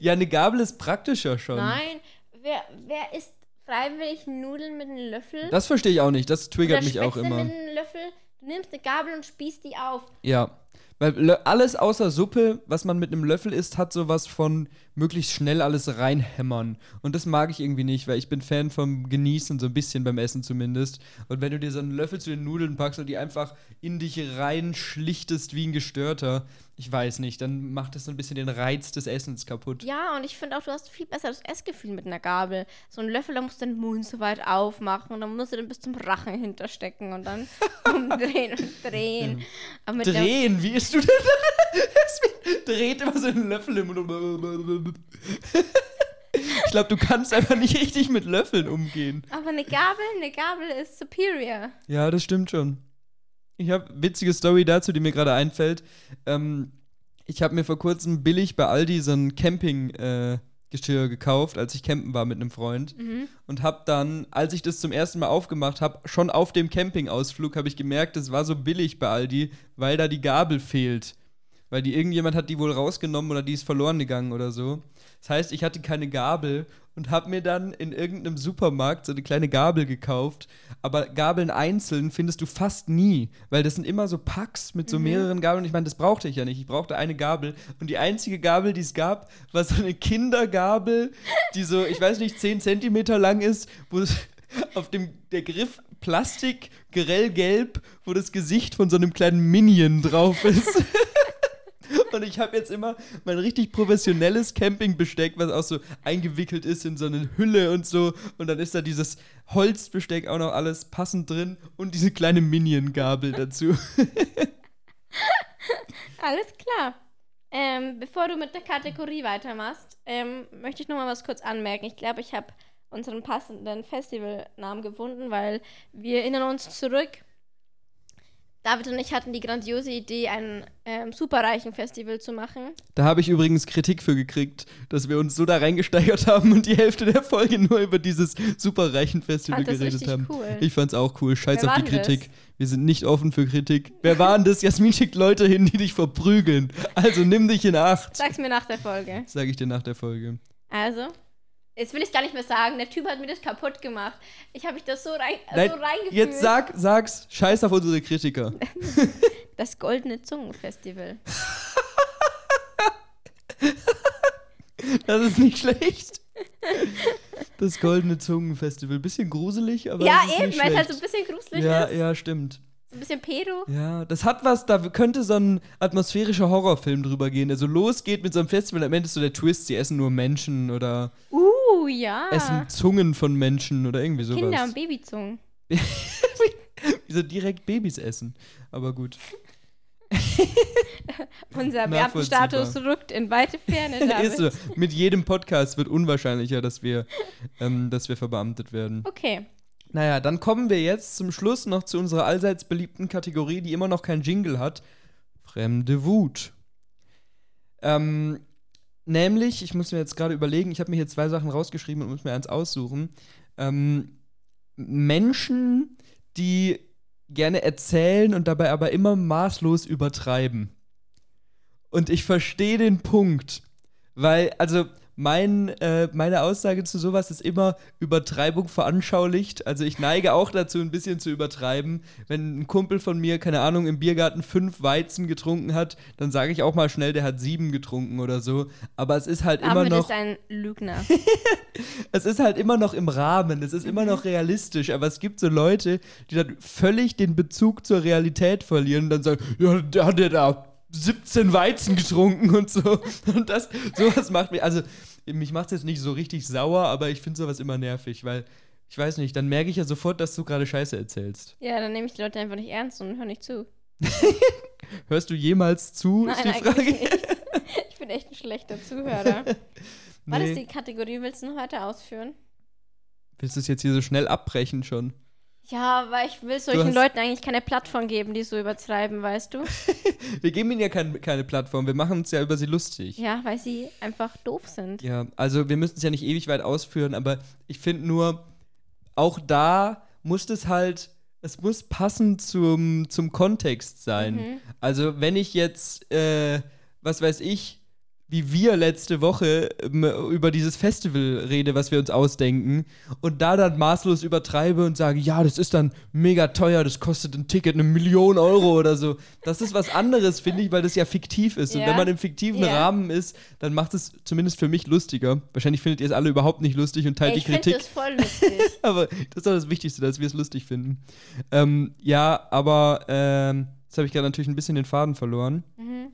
Ja, eine Gabel ist praktischer schon. Nein, wer, wer isst freiwillig Nudeln mit einem Löffel? Das verstehe ich auch nicht. Das triggert Oder mich auch immer. mit einem Löffel? Du nimmst eine Gabel und spießt die auf. Ja. Weil alles außer Suppe, was man mit einem Löffel isst, hat sowas von möglichst schnell alles reinhämmern. Und das mag ich irgendwie nicht, weil ich bin Fan vom Genießen, so ein bisschen beim Essen zumindest. Und wenn du dir so einen Löffel zu den Nudeln packst und die einfach in dich reinschlichtest wie ein Gestörter, ich weiß nicht, dann macht das so ein bisschen den Reiz des Essens kaputt. Ja, und ich finde auch, du hast viel besseres Essgefühl mit einer Gabel. So ein Löffel, da musst du den Mund so weit aufmachen und dann musst du den bis zum Rachen hinterstecken und dann [laughs] umdrehen und drehen. Drehen, wie isst du denn? Das dreht immer so einen Löffel im Mund. Ich glaube, du kannst einfach nicht richtig mit Löffeln umgehen. aber eine Gabel, eine Gabel ist superior. Ja, das stimmt schon. Ich habe witzige Story dazu, die mir gerade einfällt. Ähm, ich habe mir vor kurzem billig bei Aldi so ein Campinggeschirr äh, Geschirr gekauft, als ich campen war mit einem Freund. Und habe dann, als ich das zum ersten Mal aufgemacht habe, schon auf dem Campingausflug, habe ich gemerkt, es war so billig bei Aldi, weil da die Gabel fehlt. Weil die irgendjemand hat die wohl rausgenommen oder die ist verloren gegangen oder so. Das heißt, ich hatte keine Gabel und habe mir dann in irgendeinem Supermarkt so eine kleine Gabel gekauft. Aber Gabeln einzeln findest du fast nie, weil das sind immer so Packs mit so mehreren Gabeln. Ich meine, das brauchte ich ja nicht. Ich brauchte eine Gabel. Und die einzige Gabel, die es gab, war so eine Kindergabel, die so, ich weiß nicht, 10 Zentimeter lang ist, wo es [laughs] auf dem der Griff Plastik, grellgelb, wo das Gesicht von so einem kleinen Minion drauf ist. [laughs] Und ich habe jetzt immer mein richtig professionelles Campingbesteck, was auch so eingewickelt ist in so eine Hülle und so. Und dann ist da dieses Holzbesteck auch noch alles passend drin und diese kleine Minion-Gabel dazu. [laughs] Alles klar. Ähm, bevor du mit der Kategorie weitermachst, ähm, möchte ich noch mal was kurz anmerken. Ich glaube, ich habe unseren passenden Festivalnamen gefunden, weil wir erinnern uns zurück. David und ich hatten die grandiose Idee, ein ähm, superreichen Festival zu machen. Da habe ich übrigens Kritik für gekriegt, dass wir uns so da reingesteigert haben und die Hälfte der Folge nur über dieses superreichen Festival Fand das geredet haben. cool. Ich fand's auch cool. Scheiß Wer auf die Kritik. das? Wir sind nicht offen für Kritik. Wer waren das? Jasmin schickt Leute hin, die dich verprügeln. Also nimm dich in Acht. Sag's mir nach der Folge. Sage ich dir nach der Folge. Also, jetzt will ich gar nicht mehr sagen. Der Typ hat mir das kaputt gemacht. Ich habe mich das so, rein, Nein, so reingefühlt. jetzt sag, sag's. Scheiß auf unsere Kritiker. [laughs] Das Goldene Zungenfestival. [laughs] Das ist nicht schlecht. Das Goldene Zungenfestival. Bisschen gruselig, aber. ja, eben, weil es halt so ein bisschen gruselig Ja, ist. ja, stimmt. Ein bisschen pedo. Ja, das hat was, da könnte so ein atmosphärischer Horrorfilm drüber gehen, der so losgeht mit so einem Festival, am Ende ist so der Twist, sie essen nur Menschen oder Uh, ja. essen Zungen von Menschen oder irgendwie sowas. Kinder- und Babyzungen. [laughs] Wieso direkt Babys essen? Aber gut. [laughs] Unser Beamtenstatus rückt in weite Ferne. David. [laughs] Ist so. Mit jedem Podcast wird unwahrscheinlicher, dass wir, ähm, dass wir verbeamtet werden. Okay. Naja, dann kommen wir jetzt zum Schluss noch zu unserer allseits beliebten Kategorie, die immer noch kein Jingle hat. Fremde Wut. Ähm, nämlich, ich muss mir jetzt gerade überlegen, ich habe mir hier zwei Sachen rausgeschrieben und muss mir eins aussuchen. Ähm, Menschen, die gerne erzählen und dabei aber immer maßlos übertreiben. Und ich verstehe den Punkt. Weil, also, mein, äh, meine Aussage zu sowas ist immer Übertreibung veranschaulicht. Also ich neige auch dazu, ein bisschen zu übertreiben. Wenn ein Kumpel von mir, keine Ahnung, im Biergarten fünf Weizen getrunken hat, dann sage ich auch mal schnell, der hat sieben getrunken oder so. Aber es ist halt immer Ahmed noch. ist ein Lügner. [laughs] es ist halt immer noch im Rahmen, es ist immer noch realistisch, aber es gibt so Leute, die dann völlig den Bezug zur Realität verlieren und dann sagen, ja, der hat ja da 17 Weizen getrunken und so. [laughs] Und das, sowas macht mich, also mich macht es jetzt nicht so richtig sauer, aber ich finde sowas immer nervig, weil, ich weiß nicht, dann merke ich ja sofort, dass du gerade Scheiße erzählst. ja, dann nehme ich die Leute einfach nicht ernst und höre nicht zu. [laughs] Hörst du jemals zu, Nein, ist die Frage. nicht. [laughs] Ich bin echt ein schlechter Zuhörer. Was Nee. ist die Kategorie? Willst du noch weiter ausführen? Willst du es jetzt hier so schnell abbrechen schon? Ja, weil ich will solchen hast- Leuten eigentlich keine Plattform geben, die so übertreiben, weißt du? [laughs] Wir geben ihnen ja kein, keine Plattform, wir machen uns ja über sie lustig. Ja, weil sie einfach doof sind. Ja, also wir müssen es ja nicht ewig weit ausführen, aber ich finde nur, auch da muss es halt, es muss passend zum, zum Kontext sein. Mhm. Also wenn ich jetzt, äh, was weiß ich, wie wir letzte Woche ähm, über dieses Festival rede, was wir uns ausdenken, und da dann maßlos übertreibe und sage, ja, das ist dann mega teuer, das kostet ein Ticket eine Million Euro oder so. Das ist was anderes, finde ich, weil das ja fiktiv ist. Und Ja. wenn man im fiktiven Ja. Rahmen ist, dann macht es zumindest für mich lustiger. Wahrscheinlich findet ihr es alle überhaupt nicht lustig und teilt Ey, die ich finde Kritik. das voll lustig. [laughs] Aber das ist doch das Wichtigste, dass wir es lustig finden. Ähm, ja, aber ähm, jetzt habe ich gerade natürlich ein bisschen den Faden verloren. mhm.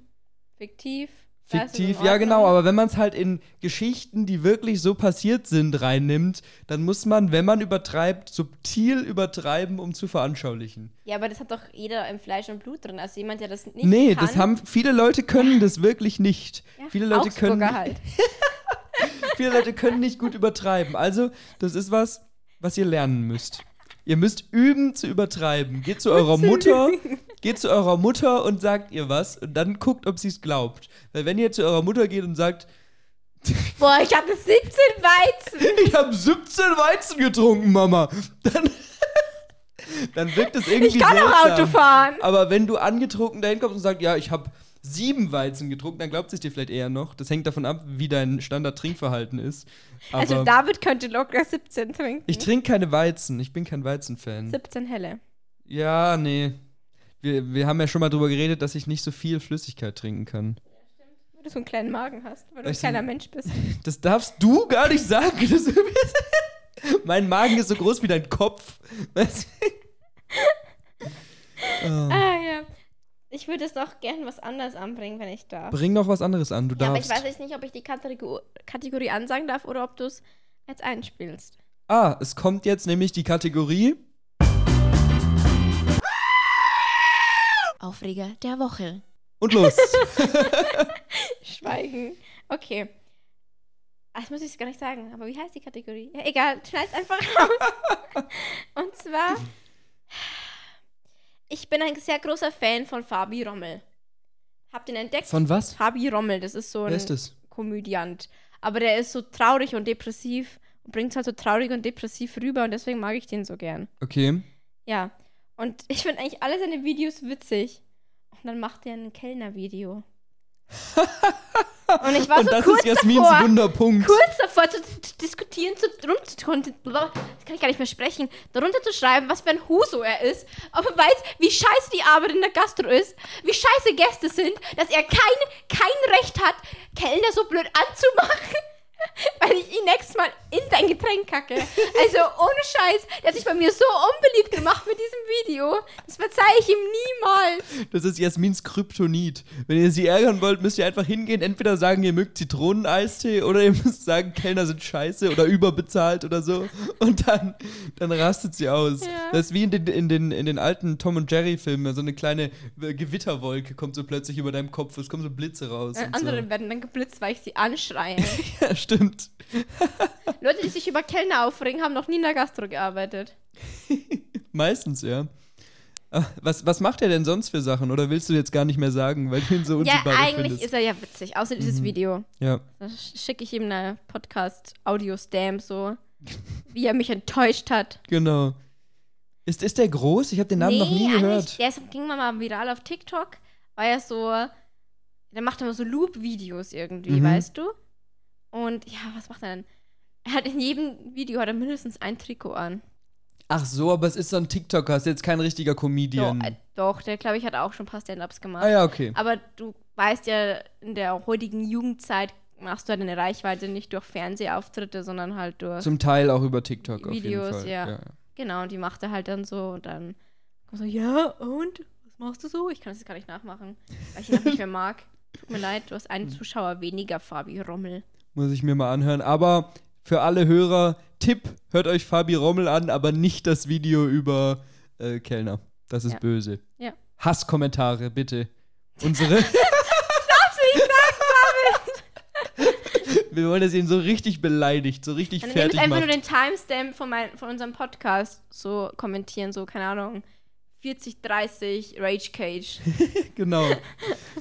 Fiktiv. Fiktiv, ja genau, aber wenn man es halt in Geschichten, die wirklich so passiert sind, reinnimmt, dann muss man, wenn man übertreibt, subtil übertreiben, um zu veranschaulichen. Ja, aber das hat doch jeder im Fleisch und Blut drin. Also jemand, der das nicht nee, kann. das haben viele Leute können das wirklich nicht. ja, viele Leute Augsburger können halt. [laughs] viele Leute können nicht gut übertreiben. Also, das ist was, was ihr lernen müsst. Ihr müsst üben zu übertreiben. Geht zu eurer Mutter, geht zu eurer Mutter und sagt ihr was und dann guckt, ob sie es glaubt. Weil wenn ihr zu eurer Mutter geht und sagt, [laughs] Boah, ich hatte 17 Weizen. [laughs] ich habe 17 Weizen getrunken, Mama, dann, [laughs] dann wirkt es irgendwie Ich kann auch seltsam. Auto fahren. Aber wenn du angetrunken dahin kommst und sagst, ja, ich habe sieben Weizen getrunken, dann glaubt es dir vielleicht eher noch. Das hängt davon ab, wie dein Standard-Trinkverhalten ist. Aber Also David könnte locker 17 trinken. ich trinke keine Weizen. Ich bin kein Weizenfan. 17 helle. Ja, nee. Wir, wir haben ja schon mal drüber geredet, dass ich nicht so viel Flüssigkeit trinken kann. Weil du so einen kleinen Magen hast, weil du ein kleiner Mensch bist. [laughs] Das darfst du gar nicht sagen. Das mein Magen ist so groß wie dein Kopf. Weißt du? oh. [laughs] Ah ja. Ich würde es doch gern was anderes anbringen, wenn ich darf. Bring noch was anderes an, du Ja, aber ich darfst. weiß jetzt nicht, ob ich die Kategor Kategorie ansagen darf oder ob du es jetzt einspielst. ah, es kommt jetzt nämlich die Kategorie. Aufreger der Woche. Und los. [laughs] [laughs] Schweigen. Okay. Ach, das muss ich gar nicht sagen. Aber wie heißt die Kategorie? Ja, egal, schneid's einfach raus. [laughs] Und zwar, ich bin ein sehr großer Fan von Fabi Rommel. Habt ihr ihn entdeckt? Von was? Fabi Rommel, das ist so ein ist? Komödiant. Aber der ist so traurig und depressiv und bringt es halt so traurig und depressiv rüber und deswegen mag ich den so gern. Okay. Ja. Und ich finde eigentlich alle seine Videos witzig. Und dann macht er ein Kellner-Video. und ich war Und so das kurz ist Jasmins davor, Wunderpunkt. kurz davor zu, diskutieren, zu, rum zu, das kann ich gar nicht mehr sprechen, darunter zu schreiben, was für ein Huso er ist, ob er weiß, wie scheiße die Arbeit in der Gastro ist, wie scheiße Gäste sind, dass er kein, kein Recht hat, Kellner so blöd anzumachen, [laughs] weil ich ihn nächstes Mal in sein Getränk reinkacke. Also ohne Scheiß, der hat sich bei mir so unbeliebt gemacht mit diesem Video. Das verzeihe ich ihm niemals. Das ist Jasmins Kryptonit. Wenn ihr sie ärgern wollt, müsst ihr einfach hingehen. Entweder sagen, ihr mögt Zitroneneistee oder ihr müsst sagen, Kellner sind scheiße oder überbezahlt oder so. Und dann, dann rastet sie aus. Ja. Das ist wie in den, in, den, in den alten Tom und Jerry-Filmen. So eine kleine äh, Gewitterwolke kommt so plötzlich über deinem Kopf. Es kommen so Blitze raus. Äh, andere werden dann geblitzt, weil ich sie anschreie. so. [laughs] Ja, stimmt. [laughs] Leute, die sich über Kellner aufregen, haben noch nie in der Gastro gearbeitet. [laughs] Meistens, ja. Ah, Was, was macht er denn sonst für Sachen? Oder willst du jetzt gar nicht mehr sagen, weil du ihn so Ja, unsympathisch eigentlich findest? ist er ja witzig, außer dieses Video. ja. Da sch- schicke ich ihm eine Podcast-Audio-Stamp, so, wie er mich enttäuscht hat. Genau. Ist, ist der groß? Ich habe den Namen noch nie gehört. Der ging mal viral auf TikTok, weil er so, der macht immer so Loop-Videos irgendwie, Mhm. weißt du? Und ja, was macht er denn? Er hat in jedem Video hat er mindestens ein Trikot an. Ach so, aber es ist so ein TikToker, ist jetzt kein richtiger Comedian. Doch, äh, doch der glaube ich hat auch schon ein paar Stand-Ups gemacht. ah ja, okay. Aber du weißt ja, in der heutigen Jugendzeit machst du halt eine Reichweite nicht durch Fernsehauftritte, sondern halt durch. Zum Teil auch über TikTok auf Videos, jeden Fall. ja. Genau, und die macht er halt dann so und dann kommt so, ja, und? Was machst du so? Ich kann das jetzt gar nicht nachmachen, weil ich ihn auch nicht mehr [laughs] mag. Tut mir leid, du hast einen Zuschauer weniger, Fabi Rommel. Muss ich mir mal anhören. Aber für alle Hörer, Tipp, hört euch Fabi Rommel an, aber nicht das Video über äh, Kellner. Das ist Ja. böse. Ja. Hasskommentare, bitte. Unsere. [laughs] [laughs] Wir wollen, ihr ihn so richtig beleidigt, so richtig fertig einfach macht. nur den Timestamp von, mein, von unserem Podcast so kommentieren, so, keine Ahnung, 40, 30, Rage Cage. [laughs] Genau.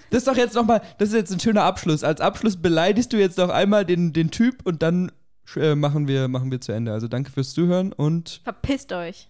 Das ist doch jetzt nochmal, das ist jetzt ein schöner Abschluss. Als Abschluss beleidigst du jetzt noch einmal den, den Typ und dann äh, machen, wir, machen wir zu Ende. Also danke fürs Zuhören und Verpisst euch.